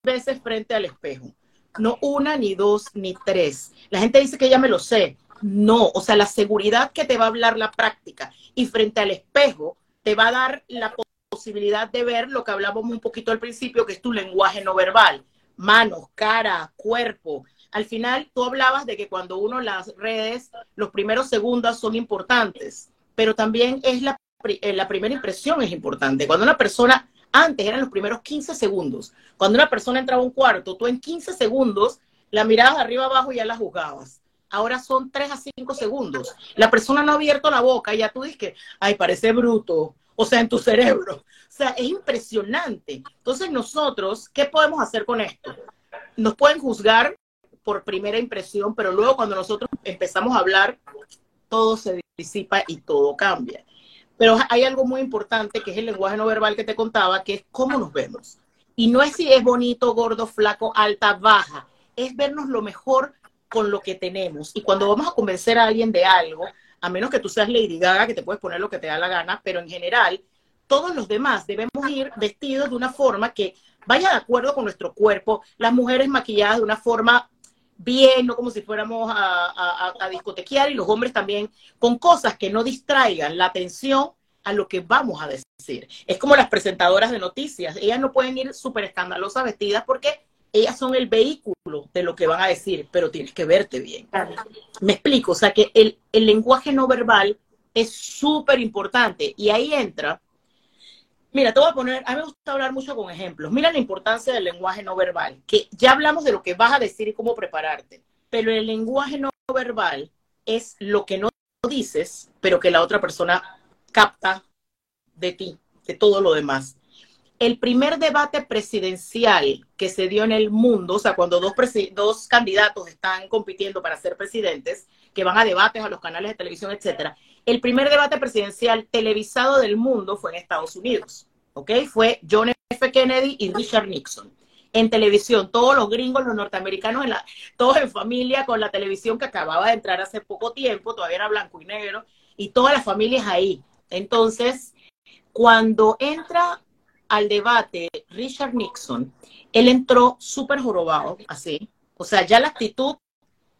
veces frente al espejo no una, ni dos, ni tres. La gente dice que ya me lo sé. No, o sea, la seguridad que te va a hablar la práctica y frente al espejo te va a dar la posibilidad de ver lo que hablamos un poquito al principio, que es tu lenguaje no verbal, manos, cara, cuerpo. Al final tú hablabas de que cuando uno las redes, los primeros segundos son importantes, pero también es la, eh, la primera impresión es importante. Cuando una persona antes eran los primeros 15 segundos. Cuando una persona entraba a un cuarto, tú en 15 segundos la mirabas arriba abajo y ya la juzgabas. Ahora son 3 a 5 segundos. La persona no ha abierto la boca y ya tú dices que, ay, parece bruto. O sea, en tu cerebro. O sea, es impresionante. Entonces nosotros, ¿qué podemos hacer con esto? Nos pueden juzgar por primera impresión, pero luego cuando nosotros empezamos a hablar, todo se disipa y todo cambia. Pero hay algo muy importante que es el lenguaje no verbal que te contaba, que es cómo nos vemos. Y no es si es bonito, gordo, flaco, alta, baja, es vernos lo mejor con lo que tenemos. Y cuando vamos a convencer a alguien de algo, a menos que tú seas Lady Gaga, que te puedes poner lo que te da la gana, pero en general, todos los demás debemos ir vestidos de una forma que vaya de acuerdo con nuestro cuerpo, las mujeres maquilladas de una forma bien, no como si fuéramos a, discotequear, y los hombres también con cosas que no distraigan la atención a lo que vamos a decir. Es como las presentadoras de noticias, ellas no pueden ir súper escandalosas vestidas porque ellas son el vehículo de lo que van a decir, pero tienes que verte bien. Me explico, o sea que el, el lenguaje no verbal es súper importante y ahí entra Mira, te voy a poner, a mí me gusta hablar mucho con ejemplos. Mira la importancia del lenguaje no verbal, que ya hablamos de lo que vas a decir y cómo prepararte, pero el lenguaje no verbal es lo que no dices, pero que la otra persona capta de ti, de todo lo demás. El primer debate presidencial que se dio en el mundo, o sea, cuando dos, dos candidatos están compitiendo para ser presidentes, que van a debates a los canales de televisión, etcétera, el primer debate presidencial televisado del mundo fue en Estados Unidos, ¿ok? Fue John F. Kennedy y Richard Nixon. En televisión, todos los gringos, los norteamericanos, en la, todos en familia con la televisión que acababa de entrar hace poco tiempo, todavía era blanco y negro, y todas las familias ahí. Entonces, cuando entra al debate Richard Nixon, él entró súper jorobado, así. O sea, ya la actitud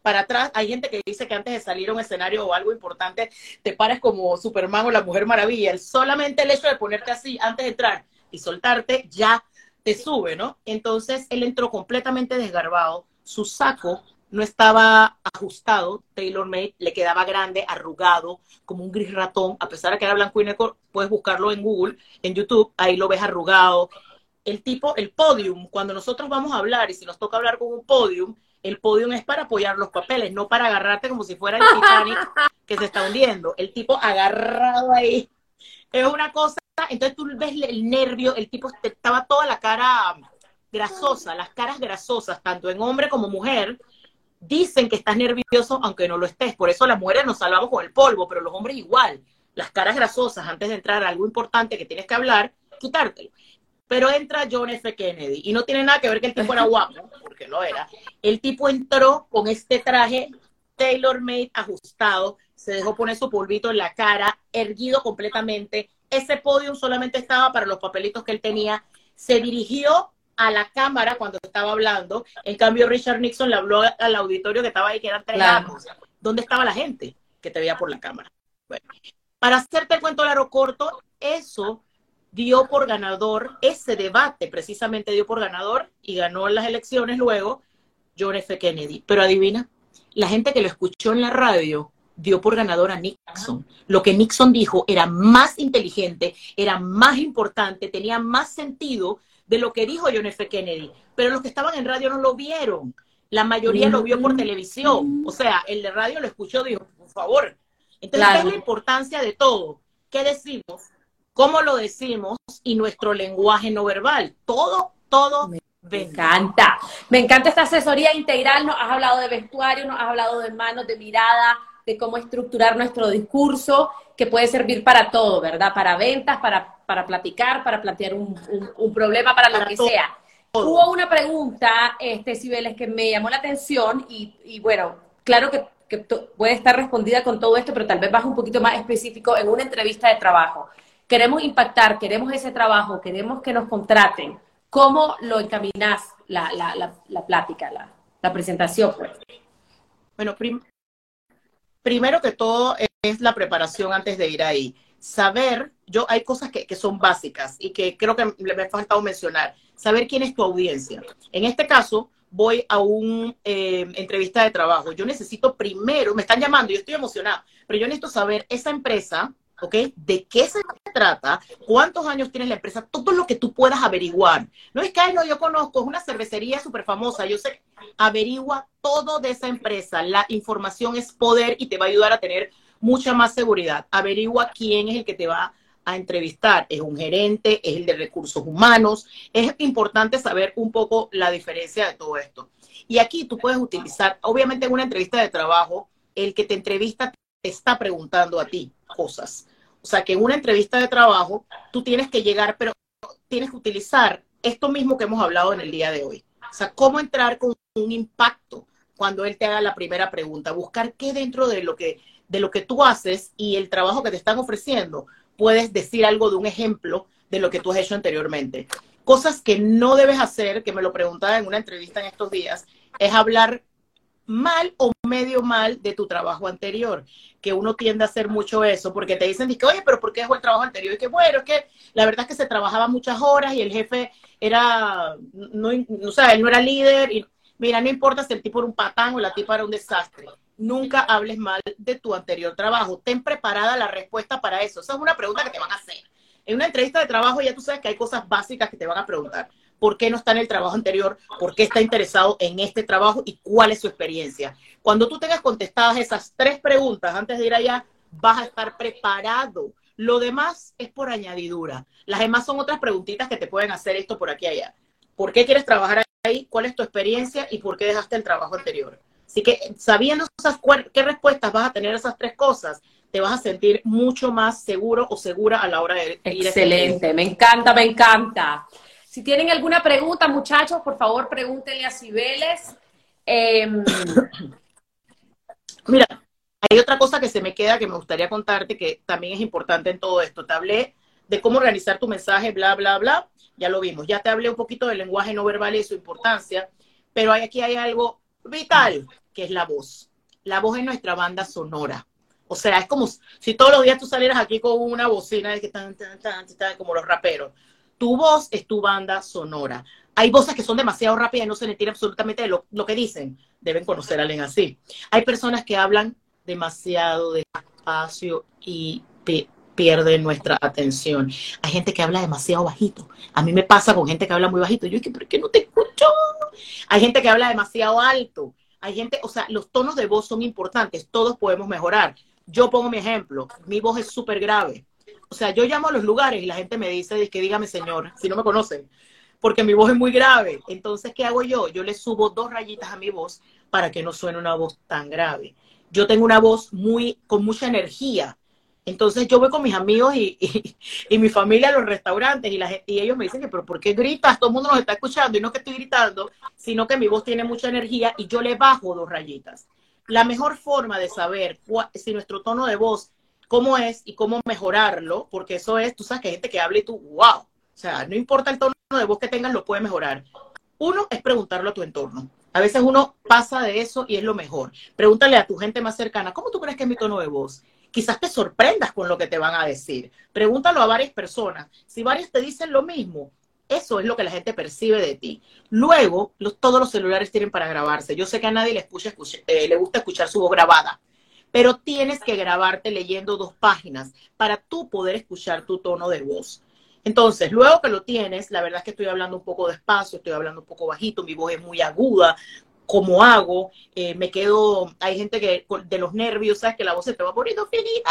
para atrás. Hay gente que dice que antes de salir a un escenario o algo importante, te pares como Superman o la Mujer Maravilla. solamente el hecho de ponerte así antes de entrar y soltarte ya te sube, ¿no? Entonces él entró completamente desgarbado. Su saco no estaba ajustado, Taylor Made, le quedaba grande, arrugado, como un gris ratón, a pesar de que era blanco y negro, puedes buscarlo en Google, en YouTube, ahí lo ves arrugado. El tipo, el podium, cuando nosotros vamos a hablar y si nos toca hablar con un podium, el podio es para apoyar los papeles, no para agarrarte como si fuera el Titanic que se está hundiendo. El tipo agarrado ahí. Es una cosa, entonces tú ves el nervio, el tipo estaba toda la cara grasosa, las caras grasosas, tanto en hombre como mujer, dicen que estás nervioso aunque no lo estés. Por eso las mujeres nos salvamos con el polvo, pero los hombres igual. Las caras grasosas antes de entrar a algo importante que tienes que hablar, quitártelo. Pero entra John F. Kennedy y no tiene nada que ver que el tipo era guapo, porque lo era. El tipo entró con este traje tailor made ajustado, se dejó poner su polvito en la cara, erguido completamente. Ese podio solamente estaba para los papelitos que él tenía. Se dirigió a la cámara cuando estaba hablando. En cambio, Richard Nixon le habló al auditorio que estaba ahí, que eran tres años. ¿Dónde estaba la gente que te veía por la cámara? Bueno, para hacerte el cuento largo corto, eso dio por ganador, ese debate precisamente dio por ganador y ganó en las elecciones luego John F. Kennedy. Pero adivina, la gente que lo escuchó en la radio dio por ganador a Nixon. Lo que Nixon dijo era más inteligente, era más importante, tenía más sentido de lo que dijo John F. Kennedy. Pero los que estaban en radio no lo vieron. La mayoría lo vio por televisión. O sea, el de radio lo escuchó, dijo, por favor. Entonces, ¿qué es la importancia de todo? ¿Qué decimos? ¿Cómo lo decimos? Y nuestro lenguaje no verbal. Todo, todo. Me, encanta. Me encanta esta asesoría integral. Nos has hablado de vestuario, nos has hablado de manos, de mirada, de cómo estructurar nuestro discurso, que puede servir para todo, ¿verdad? Para ventas, para, para platicar, para plantear un, un, problema, para lo que sea. Hubo una pregunta, este, Cibeles, que me llamó la atención y, y bueno, claro que, que, puede estar respondida con todo esto, pero tal vez vas un poquito más específico en una entrevista de trabajo. Queremos impactar, queremos ese trabajo, queremos que nos contraten. ¿Cómo lo encaminas la, la, la, plática, la, la presentación? Pues? Bueno, prim primero que todo es la preparación antes de ir ahí. Saber, yo hay cosas que, que son básicas y que creo que me ha faltado mencionar. Saber quién es tu audiencia. En este caso, voy a una eh, entrevista de trabajo. Yo necesito primero, me están llamando, yo estoy emocionada, pero yo necesito saber esa empresa, ¿ok? ¿De qué se trata? ¿Cuántos años tiene la empresa? Todo lo que tú puedas averiguar. No es que, ay, no, yo conozco, es una cervecería súper famosa, yo sé, averigua todo de esa empresa. La información es poder y te va a ayudar a tener mucha más seguridad. Averigua quién es el que te va a entrevistar. ¿Es un gerente? ¿Es el de recursos humanos? Es importante saber un poco la diferencia de todo esto. Y aquí tú puedes utilizar, obviamente en una entrevista de trabajo, el que te entrevista te está preguntando a ti cosas. O sea que en una entrevista de trabajo tú tienes que llegar, pero tienes que utilizar esto mismo que hemos hablado en el día de hoy. O sea, cómo entrar con un impacto cuando él te haga la primera pregunta, buscar qué dentro de lo que de lo que tú haces y el trabajo que te están ofreciendo, puedes decir algo de un ejemplo de lo que tú has hecho anteriormente. Cosas que no debes hacer, que me lo preguntaba en una entrevista en estos días, es hablar mal o medio mal de tu trabajo anterior, que uno tiende a hacer mucho eso, porque te dicen, que, oye, pero ¿por qué dejó el trabajo anterior? Y que bueno, es que la verdad es que se trabajaba muchas horas y el jefe era, no, o sea, él no era líder y mira, no importa si el tipo era un patán o la tipa era un desastre. Nunca hables mal de tu anterior trabajo. Ten preparada la respuesta para eso. Esa es una pregunta que te van a hacer. En una entrevista de trabajo ya tú sabes que hay cosas básicas que te van a preguntar por qué no está en el trabajo anterior, por qué está interesado en este trabajo y cuál es su experiencia. Cuando tú tengas contestadas esas tres preguntas antes de ir allá, vas a estar preparado. Lo demás es por añadidura. Las demás son otras preguntitas que te pueden hacer esto por aquí y allá. ¿Por qué quieres trabajar ahí? ¿Cuál es tu experiencia? ¿Y por qué dejaste el trabajo anterior? Así que sabiendo esas, qué respuestas vas a tener esas tres cosas, te vas a sentir mucho más seguro o segura a la hora de ir. Excelente, me encanta, me encanta. Si tienen alguna pregunta, muchachos, por favor pregúntenle a Cibeles. Em, Mira, hay otra cosa que se me queda que me gustaría contarte que también es importante en todo esto. Te hablé de cómo organizar tu mensaje, bla, bla, bla. Ya lo vimos. Ya te hablé un poquito del lenguaje no verbal y su importancia. Pero aquí hay algo vital, que es la voz. La voz es nuestra banda sonora. O sea, es como si todos los días tú salieras aquí con una bocina de que tan, tan, tan, tan, como los raperos. Tu voz es tu banda sonora. Hay voces que son demasiado rápidas y no se le tiene absolutamente lo, lo que dicen. Deben conocer a alguien así. Hay personas que hablan demasiado despacio y pierden nuestra atención. Hay gente que habla demasiado bajito. A mí me pasa con gente que habla muy bajito. Yo, ¿por qué no te escucho? Hay gente que habla demasiado alto. Hay gente, o sea, los tonos de voz son importantes. Todos podemos mejorar. Yo pongo mi ejemplo. Mi voz es súper grave o sea, yo llamo a los lugares y la gente me dice, que dígame señor, si no me conocen, porque mi voz es muy grave. Entonces, ¿qué hago yo? Yo le subo dos rayitas a mi voz para que no suene una voz tan grave. Yo tengo una voz muy, con mucha energía. Entonces yo voy con mis amigos y, y, mi familia a los restaurantes y, la, y ellos me dicen que, pero ¿por qué gritas? Todo el mundo nos está escuchando y no que estoy gritando, sino que mi voz tiene mucha energía y yo le bajo dos rayitas. la mejor forma de saber si nuestro tono de voz, cómo es y cómo mejorarlo, porque eso es, tú sabes que hay gente que habla y tú, wow, o sea, no importa el tono de voz que tengas, lo puede mejorar. Uno es preguntarlo a tu entorno. A veces uno pasa de eso y es lo mejor. Pregúntale a tu gente más cercana, ¿cómo tú crees que es mi tono de voz? Quizás te sorprendas con lo que te van a decir. Pregúntalo a varias personas. Si varias te dicen lo mismo, eso es lo que la gente percibe de ti. Luego, todos los celulares tienen para grabarse. Yo sé que a nadie le, eh, le gusta escuchar su voz grabada, pero tienes que grabarte leyendo dos páginas para tú poder escuchar tu tono de voz. Entonces, luego que lo tienes, la verdad es que estoy hablando un poco despacio, estoy hablando un poco bajito, mi voz es muy aguda. ¿Cómo hago? Eh, me quedo, hay gente que de los nervios, ¿sabes? Que la voz se te va poniendo finita,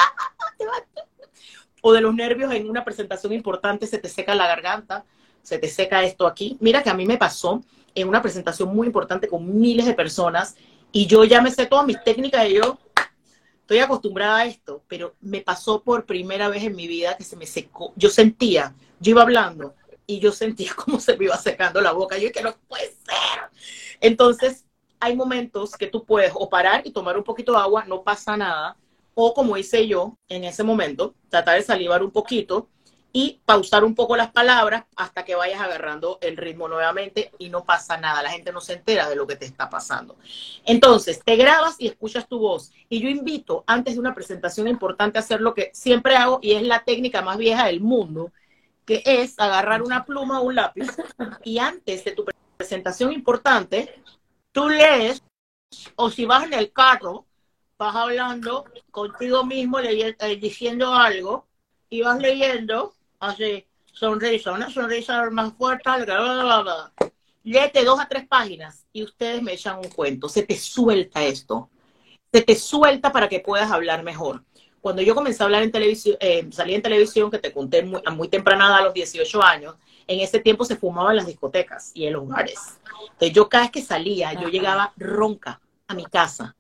o de los nervios en una presentación importante se te seca la garganta se te seca esto aquí. Mira que a mí me pasó en una presentación muy importante con miles de personas y yo ya me sé todas mis técnicas y yo estoy acostumbrada a esto, pero me pasó por primera vez en mi vida que se me secó. Yo sentía, yo iba hablando y yo sentía cómo se me iba secando la boca. Yo que no puede ser. Entonces, hay momentos que tú puedes o parar y tomar un poquito de agua, no pasa nada, o como hice yo en ese momento, tratar de salivar un poquito y pausar un poco las palabras hasta que vayas agarrando el ritmo nuevamente y no pasa nada, la gente no se entera de lo que te está pasando. Entonces, te grabas y escuchas tu voz. Y yo invito, antes de una presentación importante, a hacer lo que siempre hago y es la técnica más vieja del mundo, que es agarrar una pluma o un lápiz y antes de tu presentación importante, tú lees o si vas en el carro, vas hablando contigo mismo, eh, diciendo algo y vas leyendo así, sonrisa, una sonrisa más fuerte, bla, léete dos a tres páginas y ustedes me echan un cuento. Se te suelta esto. Se te suelta para que puedas hablar mejor. Cuando yo comencé a hablar en televisión, eh, salí en televisión, que te conté muy, a muy temprana a los 18 años, en ese tiempo se fumaba en las discotecas y en los bares. Entonces yo cada vez que salía, yo llegaba ronca a mi casa.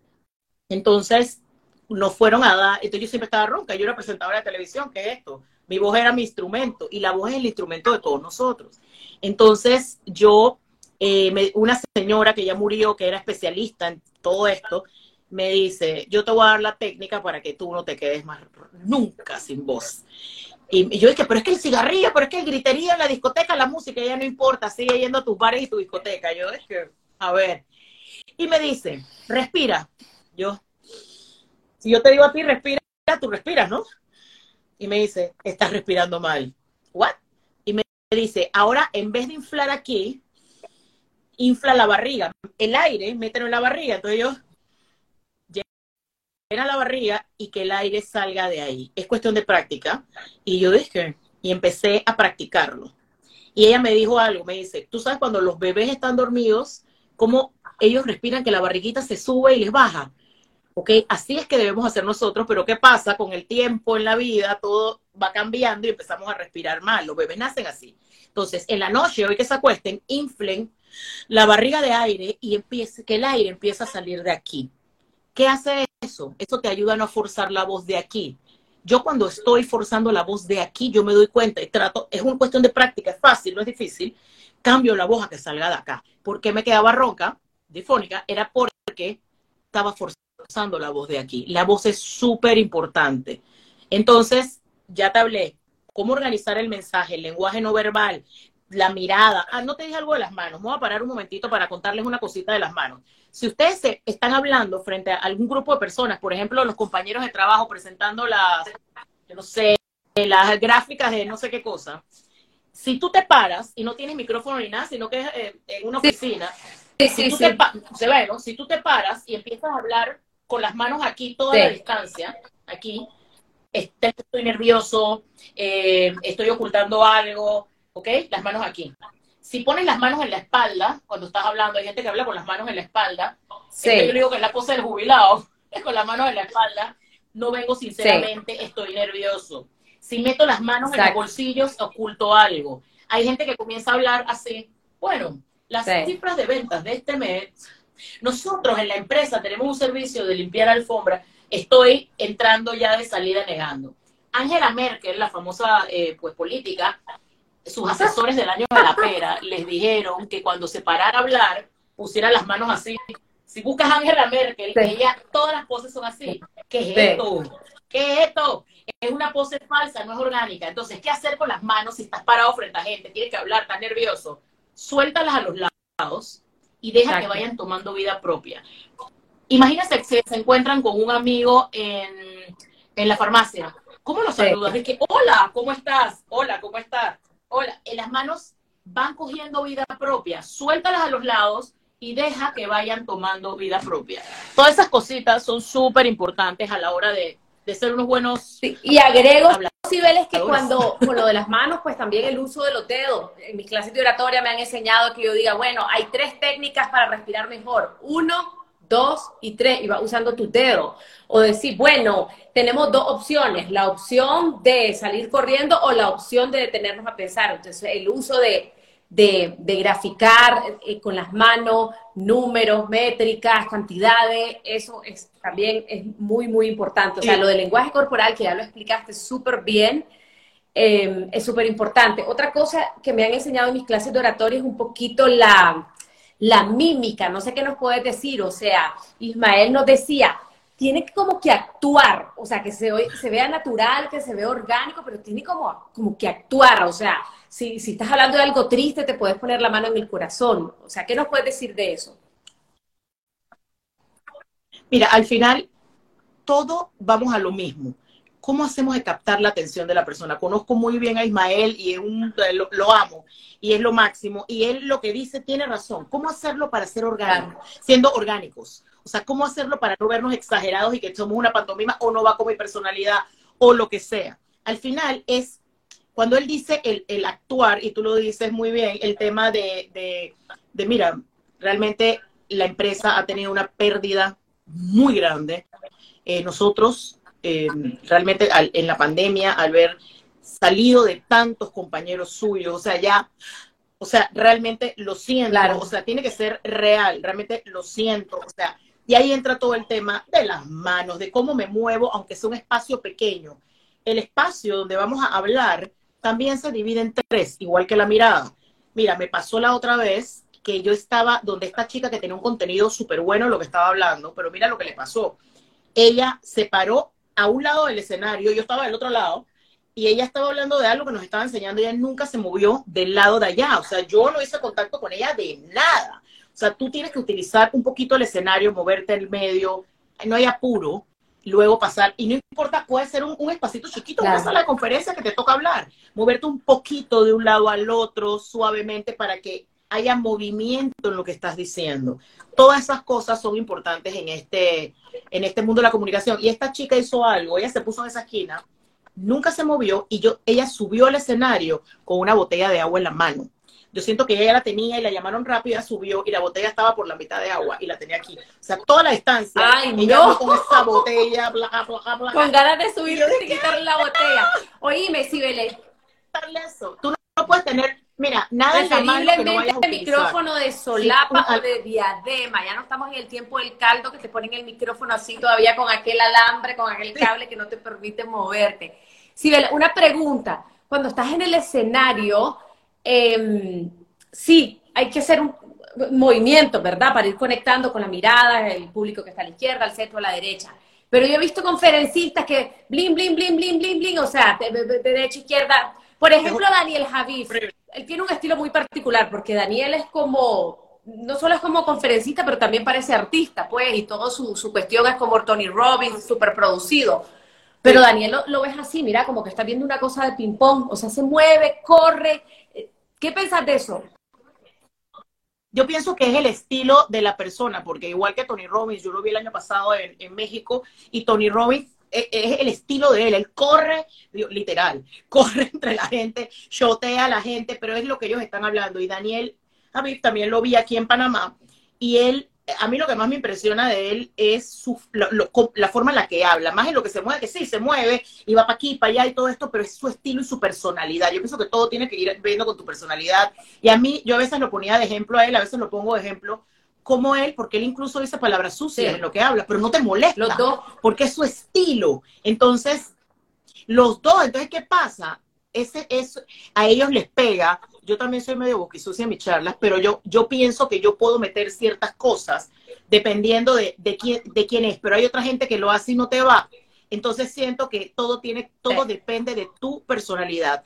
Entonces, nos fueron a dar, entonces yo siempre estaba ronca, yo era presentadora de televisión, ¿qué es esto? Mi voz era mi instrumento y la voz es el instrumento de todos nosotros. Entonces yo, eh, una señora que ya murió, que era especialista en todo esto, me dice, yo te voy a dar la técnica para que tú no te quedes más nunca sin voz. Y, yo dije, pero es que el cigarrillo, pero es que el gritería en la discoteca, la música ya no importa, sigue yendo a tus bares y tu discoteca. Yo dije, a ver. Y me dice, respira. Yo, si yo te digo a ti, respira, tú respiras, ¿no? Y me dice, estás respirando mal. ¿What? Y me dice, ahora en vez de inflar aquí, infla la barriga. El aire, mételo en la barriga. Entonces yo llena la barriga y que el aire salga de ahí. Es cuestión de práctica. Y yo dije, y empecé a practicarlo. Y ella me dijo algo, me dice, tú sabes cuando los bebés están dormidos, cómo ellos respiran que la barriguita se sube y les baja. ¿Ok? Así es que debemos hacer nosotros, pero ¿qué pasa? Con el tiempo en la vida, todo va cambiando y empezamos a respirar mal. Los bebés nacen así. Entonces, en la noche, hoy que se acuesten, inflen la barriga de aire y que el aire empiece a salir de aquí. ¿Qué hace eso? Eso te ayuda a no forzar la voz de aquí. Yo cuando estoy forzando la voz de aquí, yo me doy cuenta y trato, es una cuestión de práctica, es fácil, no es difícil, cambio la voz a que salga de acá. ¿Por qué me quedaba ronca, difónica? Era porque estaba forzando usando la voz de aquí. La voz es súper importante. Entonces, ya te hablé, cómo organizar el mensaje, el lenguaje no verbal, la mirada. Ah, no te dije algo de las manos. Voy a parar un momentito para contarles una cosita de las manos. Si ustedes se están hablando frente a algún grupo de personas, por ejemplo, los compañeros de trabajo presentando las, no sé, las gráficas de no sé qué cosa, si tú te paras y no tienes micrófono ni nada, sino que es eh, en una oficina, si, tú Te, se ve, ¿no? si tú te paras y empiezas a hablar con las manos aquí toda la distancia, aquí, este, estoy nervioso, eh, estoy ocultando algo, ¿ok? Las manos aquí. Si pones las manos en la espalda, cuando estás hablando, hay gente que habla con las manos en la espalda, sí. yo digo que es la pose del jubilado, es con las manos en la espalda, no vengo sinceramente, estoy nervioso. Si meto las manos en los bolsillos, oculto algo. Hay gente que comienza a hablar así, bueno, las cifras de ventas de este mes nosotros en la empresa tenemos un servicio de limpiar alfombra. Estoy entrando ya de salida negando. Angela Merkel, la famosa eh, pues política, sus asesores del año de la pera les dijeron que cuando se parara a hablar pusiera las manos así Si buscas a Angela Merkel, ella, todas las poses son así. ¿Qué es esto? ¿Qué es esto? Es una pose falsa, no es orgánica. Entonces, ¿qué hacer con las manos si estás parado frente a gente? Tienes que hablar, estás nervioso. Suéltalas a los lados y deja que vayan tomando vida propia. Imagínate que se encuentran con un amigo en, en la farmacia. ¿Cómo lo saludas? Que, hola, ¿cómo estás? Hola, ¿cómo estás? Hola. En las manos van cogiendo vida propia. Suéltalas a los lados y deja que vayan tomando vida propia. Todas esas cositas son súper importantes a la hora de, de ser unos buenos. y agrego, Cibeles, que cuando, con lo de las manos, pues también el uso de los dedos. En mis clases de oratoria me han enseñado que yo diga, bueno, hay tres técnicas para respirar mejor. Uno, dos y tres, y va usando tu dedo. O decir, bueno, tenemos dos opciones, la opción de salir corriendo o la opción de detenernos a pensar. Entonces, el uso de, de, graficar eh, con las manos, números, métricas, cantidades, eso es, también es muy, muy importante. O sea, lo del lenguaje corporal, que ya lo explicaste súper bien, eh, es súper importante. Otra cosa que me han enseñado en mis clases de oratoria es un poquito la la mímica, no sé qué nos puedes decir, o sea, Ismael nos decía, tiene que como que actuar, o sea, que se, se vea natural, que se vea orgánico, pero tiene como, como que actuar, o sea, si, si estás hablando de algo triste, te puedes poner la mano en el corazón, o sea, ¿qué nos puedes decir de eso? Mira, al final, todo vamos a lo mismo. ¿Cómo hacemos de captar la atención de la persona? Conozco muy bien a Ismael y un, lo, amo y es lo máximo. Y él lo que dice tiene razón. ¿Cómo hacerlo para ser orgánico? Siendo orgánicos. O sea, ¿cómo hacerlo para no vernos exagerados y que somos una pantomima o no va con mi personalidad o lo que sea? Al final es cuando él dice el, actuar, y tú lo dices muy bien, el tema de, mira, realmente la empresa ha tenido una pérdida muy grande. Eh, nosotros eh, realmente en la pandemia, al ver salido de tantos compañeros suyos, o sea, ya, o sea, realmente lo siento, o sea, tiene que ser real, realmente lo siento, o sea, y ahí entra todo el tema de las manos, de cómo me muevo, aunque sea un espacio pequeño. El espacio donde vamos a hablar también se divide en tres, igual que la mirada. Mira, me pasó la otra vez que yo estaba donde esta chica que tenía un contenido súper bueno lo que estaba hablando, pero mira lo que le pasó. Ella se paró a un lado del escenario, yo estaba del otro lado, y ella estaba hablando de algo que nos estaba enseñando, y ella nunca se movió del lado de allá, o sea, yo no hice contacto con ella de nada. O sea, tú tienes que utilizar un poquito el escenario, moverte el medio, no hay apuro, luego pasar, y no importa, puede ser un, un espacito chiquito, claro. una sala de conferencia que te toca hablar, moverte un poquito de un lado al otro, suavemente, para que haya movimiento en lo que estás diciendo. Todas esas cosas son importantes en este, en este mundo de la comunicación. Y esta chica hizo algo, ella se puso en esa esquina, nunca se movió y yo, ella subió al escenario con una botella de agua en la mano. Yo siento que ella la tenía y la llamaron rápido, ella subió y la botella estaba por la mitad de agua y la tenía aquí. O sea, toda la distancia. Ay, no. Con esa botella, bla, bla, bla, Con ganas de subir y quitarle la botella. Oíme, Sibele. Tú no, no puedes tener Mira, nada es malo que no vayas a micrófono de solapa o de diadema. Ya no estamos en el tiempo del caldo que te ponen el micrófono así todavía con aquel alambre, con aquel cable que no te permite moverte. Sí, una pregunta. Cuando estás en el escenario, eh, sí, hay que hacer un movimiento, ¿verdad? Para ir conectando con la mirada, el público que está a la izquierda, al centro, a la derecha. Pero yo he visto conferencistas que blin, blin, blin, blin, blin, blin, o sea, de, de derecha, izquierda. Por ejemplo, Daniel Javif él tiene un estilo muy particular, porque Daniel es como, no solo es como conferencista, pero también parece artista, pues, y todo su, su cuestión es como Tony Robbins, súper producido. Pero Daniel lo, ves así, mira, como que está viendo una cosa de ping-pong, o sea, se mueve, corre. ¿Qué pensás de eso? Yo pienso que es el estilo de la persona, porque igual que Tony Robbins, yo lo vi el año pasado en, en México, y Tony Robbins es el estilo de él, él corre, literal, corre entre la gente, shotea a la gente, pero es lo que ellos están hablando. Y Daniel mí también lo vi aquí en Panamá, y él, a mí lo que más me impresiona de él es su, la forma en la que habla, más en lo que se mueve, que sí, se mueve y va para aquí, para allá y todo esto, pero es su estilo y su personalidad. Yo pienso que todo tiene que ir viendo con tu personalidad. Y a mí, yo a veces lo ponía de ejemplo a él, a veces lo pongo de ejemplo como él, porque él incluso dice palabras sucias en lo que habla, pero no te molesta. Los dos. Porque es su estilo. Entonces, los dos, entonces, ¿qué pasa? Ese, es, a ellos les pega yo también soy medio boquisucia en mis charlas, pero yo, yo pienso que yo puedo meter ciertas cosas dependiendo de, de, quién, de quién es, pero hay otra gente que lo hace y no te va. Entonces siento que todo tiene, todo depende de tu personalidad.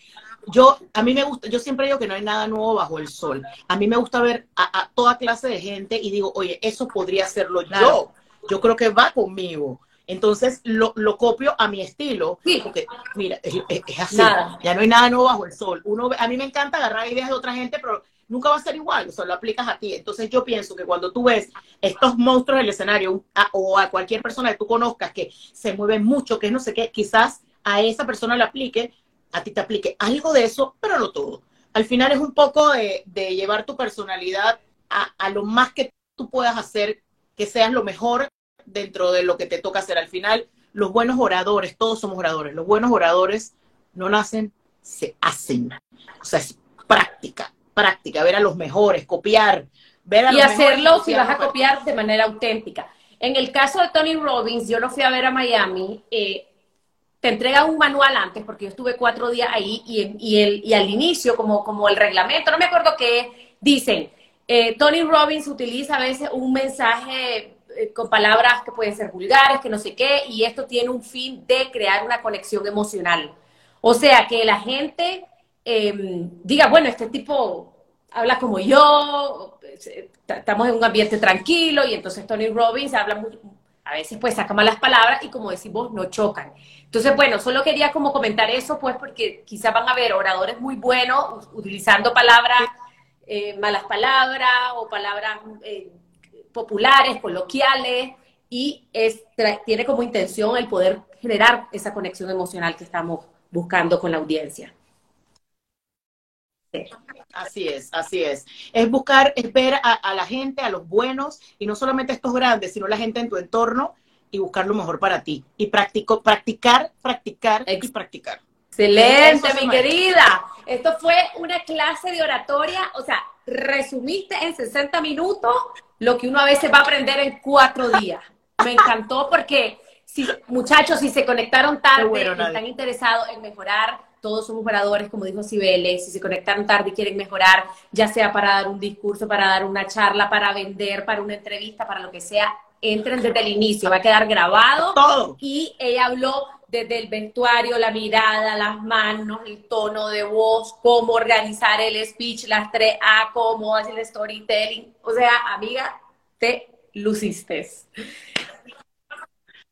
Yo, a mí me gusta, yo siempre digo que no hay nada nuevo bajo el sol. A mí me gusta ver a, toda clase de gente y digo, oye, eso podría hacerlo yo. Yo creo que va conmigo. Entonces lo, lo, copio a mi estilo. Sí. Porque, mira, es, así. Ya no hay nada nuevo bajo el sol. Uno, a mí me encanta agarrar ideas de otra gente, pero nunca va a ser igual. O sea, lo aplicas a ti. Entonces yo pienso que cuando tú ves estos monstruos del escenario o a cualquier persona que tú conozcas que se mueve mucho, que no sé qué, quizás a esa persona le aplique, a ti te aplique algo de eso, pero no todo. Al final es un poco de, llevar tu personalidad a, a lo más que tú puedas hacer, que seas lo mejor dentro de lo que te toca hacer. Al final, los buenos oradores, todos somos oradores, los buenos oradores no nacen, se hacen. O sea, es práctica, práctica, ver a los mejores, copiar, ver a y hacerlo si vas a copiar de manera auténtica. En el caso de Tony Robbins, yo lo fui a ver a Miami, eh, te entregan un manual antes, porque yo estuve cuatro días ahí, y, y, el, y al inicio, como, como el reglamento, no me acuerdo qué, dicen, eh, Tony Robbins utiliza a veces un mensaje eh, con palabras que pueden ser vulgares, que no sé qué, y esto tiene un fin de crear una conexión emocional. O sea, que la gente em, diga, bueno, este tipo habla como yo, estamos en un ambiente tranquilo, y entonces Tony Robbins habla muy, a veces pues saca malas palabras y como decimos, no chocan. Entonces, bueno, solo quería como comentar eso, pues porque quizás van a haber oradores muy buenos utilizando palabras, eh, malas palabras o palabras eh, populares, coloquiales, y es, tiene como intención el poder generar esa conexión emocional que estamos buscando con la audiencia. Así es, así es. Es buscar, es ver a, la gente, a los buenos, y no solamente estos grandes, sino la gente en tu entorno, y buscar lo mejor para ti. Y practico, practicar, practicar y practicar. Excelente, mi querida. Esto fue una clase de oratoria, o sea, resumiste en 60 minutos lo que uno a veces va a aprender en cuatro días. Me encantó porque, si, muchachos, si se conectaron tarde, están interesados en mejorar, todos somos oradores, como dijo Cibeles, si se conectaron tarde y quieren mejorar, ya sea para dar un discurso, para dar una charla, para vender, para una entrevista, para lo que sea, entren desde el inicio, va a quedar grabado. Todo. Y ella habló desde el vestuario, la mirada, las manos, el tono de voz, cómo organizar el speech, las tres A, cómo hacer el storytelling. O sea, amiga, te luciste.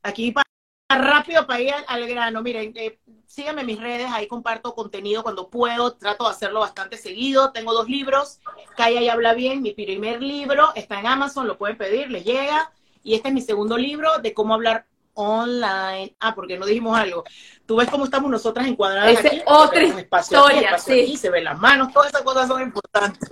Aquí para rápido para ir al, grano. Miren, eh, síganme en mis redes, ahí comparto contenido cuando puedo, trato de hacerlo bastante seguido. Tengo dos libros, Calla y Habla Bien, mi primer libro está en Amazon, lo pueden pedir, les llega. Y este es mi segundo libro de cómo hablar online. Ah, porque no dijimos algo. Tú ves cómo estamos nosotras encuadradas Ese aquí. Otra historia, sí. se ven las manos, todas esas cosas son importantes.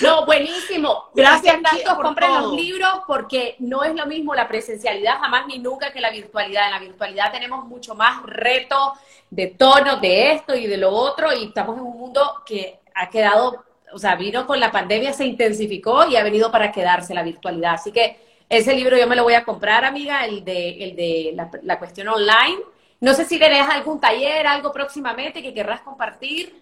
No, buenísimo. Gracias, chicos. Compren los libros porque no es lo mismo la presencialidad jamás ni nunca que la virtualidad. En la virtualidad tenemos mucho más reto de tono, de esto y de lo otro, y estamos en un mundo que ha quedado, o sea, vino con la pandemia, se intensificó y ha venido para quedarse la virtualidad. Así que ese libro yo me lo voy a comprar, amiga, el de, el de la, cuestión online. No sé si tenés algún taller, algo próximamente que querrás compartir.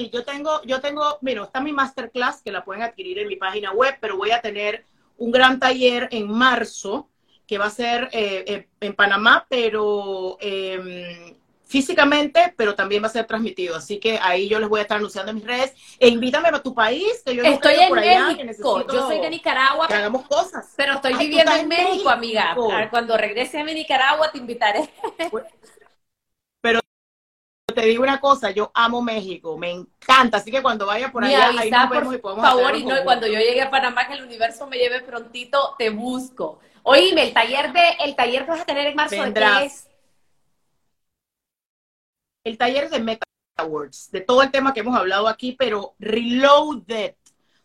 Sí, yo tengo, yo tengo, mira, está mi masterclass que la pueden adquirir en mi página web, pero voy a tener un gran taller en marzo que va a ser eh, eh, en Panamá, pero em, físicamente, pero también va a ser transmitido. Así que ahí yo les voy a estar anunciando en mis redes. E invítame a tu país, que yo estoy en México. yo soy de Nicaragua. Que hagamos cosas. Pero estoy viviendo en México, amiga. Cuando regrese a mi Nicaragua te invitaré. Te digo una cosa, yo amo México, me encanta, así que cuando vaya por allá, ahí nos vemos por y favor, y no, y cuando yo llegue a Panamá, que el universo me lleve prontito, te busco. Oíme, el taller de, el taller que vas a tener en marzo de qué es? el taller de Meta Awards, de todo el tema que hemos hablado aquí, pero reloaded.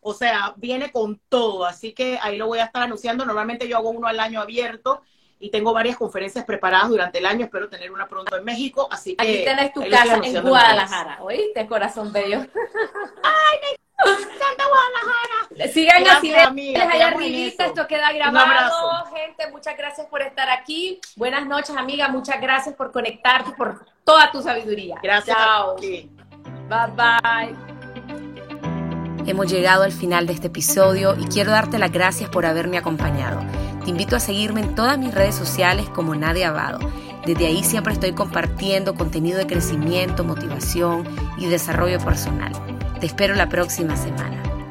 O sea, viene con todo, así que ahí lo voy a estar anunciando. Normalmente yo hago uno al año abierto y tengo varias conferencias preparadas durante el año. Espero tener una pronto en México, así que... Aquí tienes tu casa en Guadalajara, ¿oíste? Corazón bello. ¡Ay, me encanta Guadalajara! Sigan así, les allá arribita, esto queda grabado. Gente, muchas gracias por estar aquí. Buenas noches, amiga. Muchas gracias por conectarte, por toda tu sabiduría. Gracias. Chao. Bye bye. Hemos llegado al final de este episodio y quiero darte las gracias por haberme acompañado. Te invito a seguirme en todas mis redes sociales como Nadia Abado. Desde ahí siempre estoy compartiendo contenido de crecimiento, motivación y desarrollo personal. Te espero la próxima semana.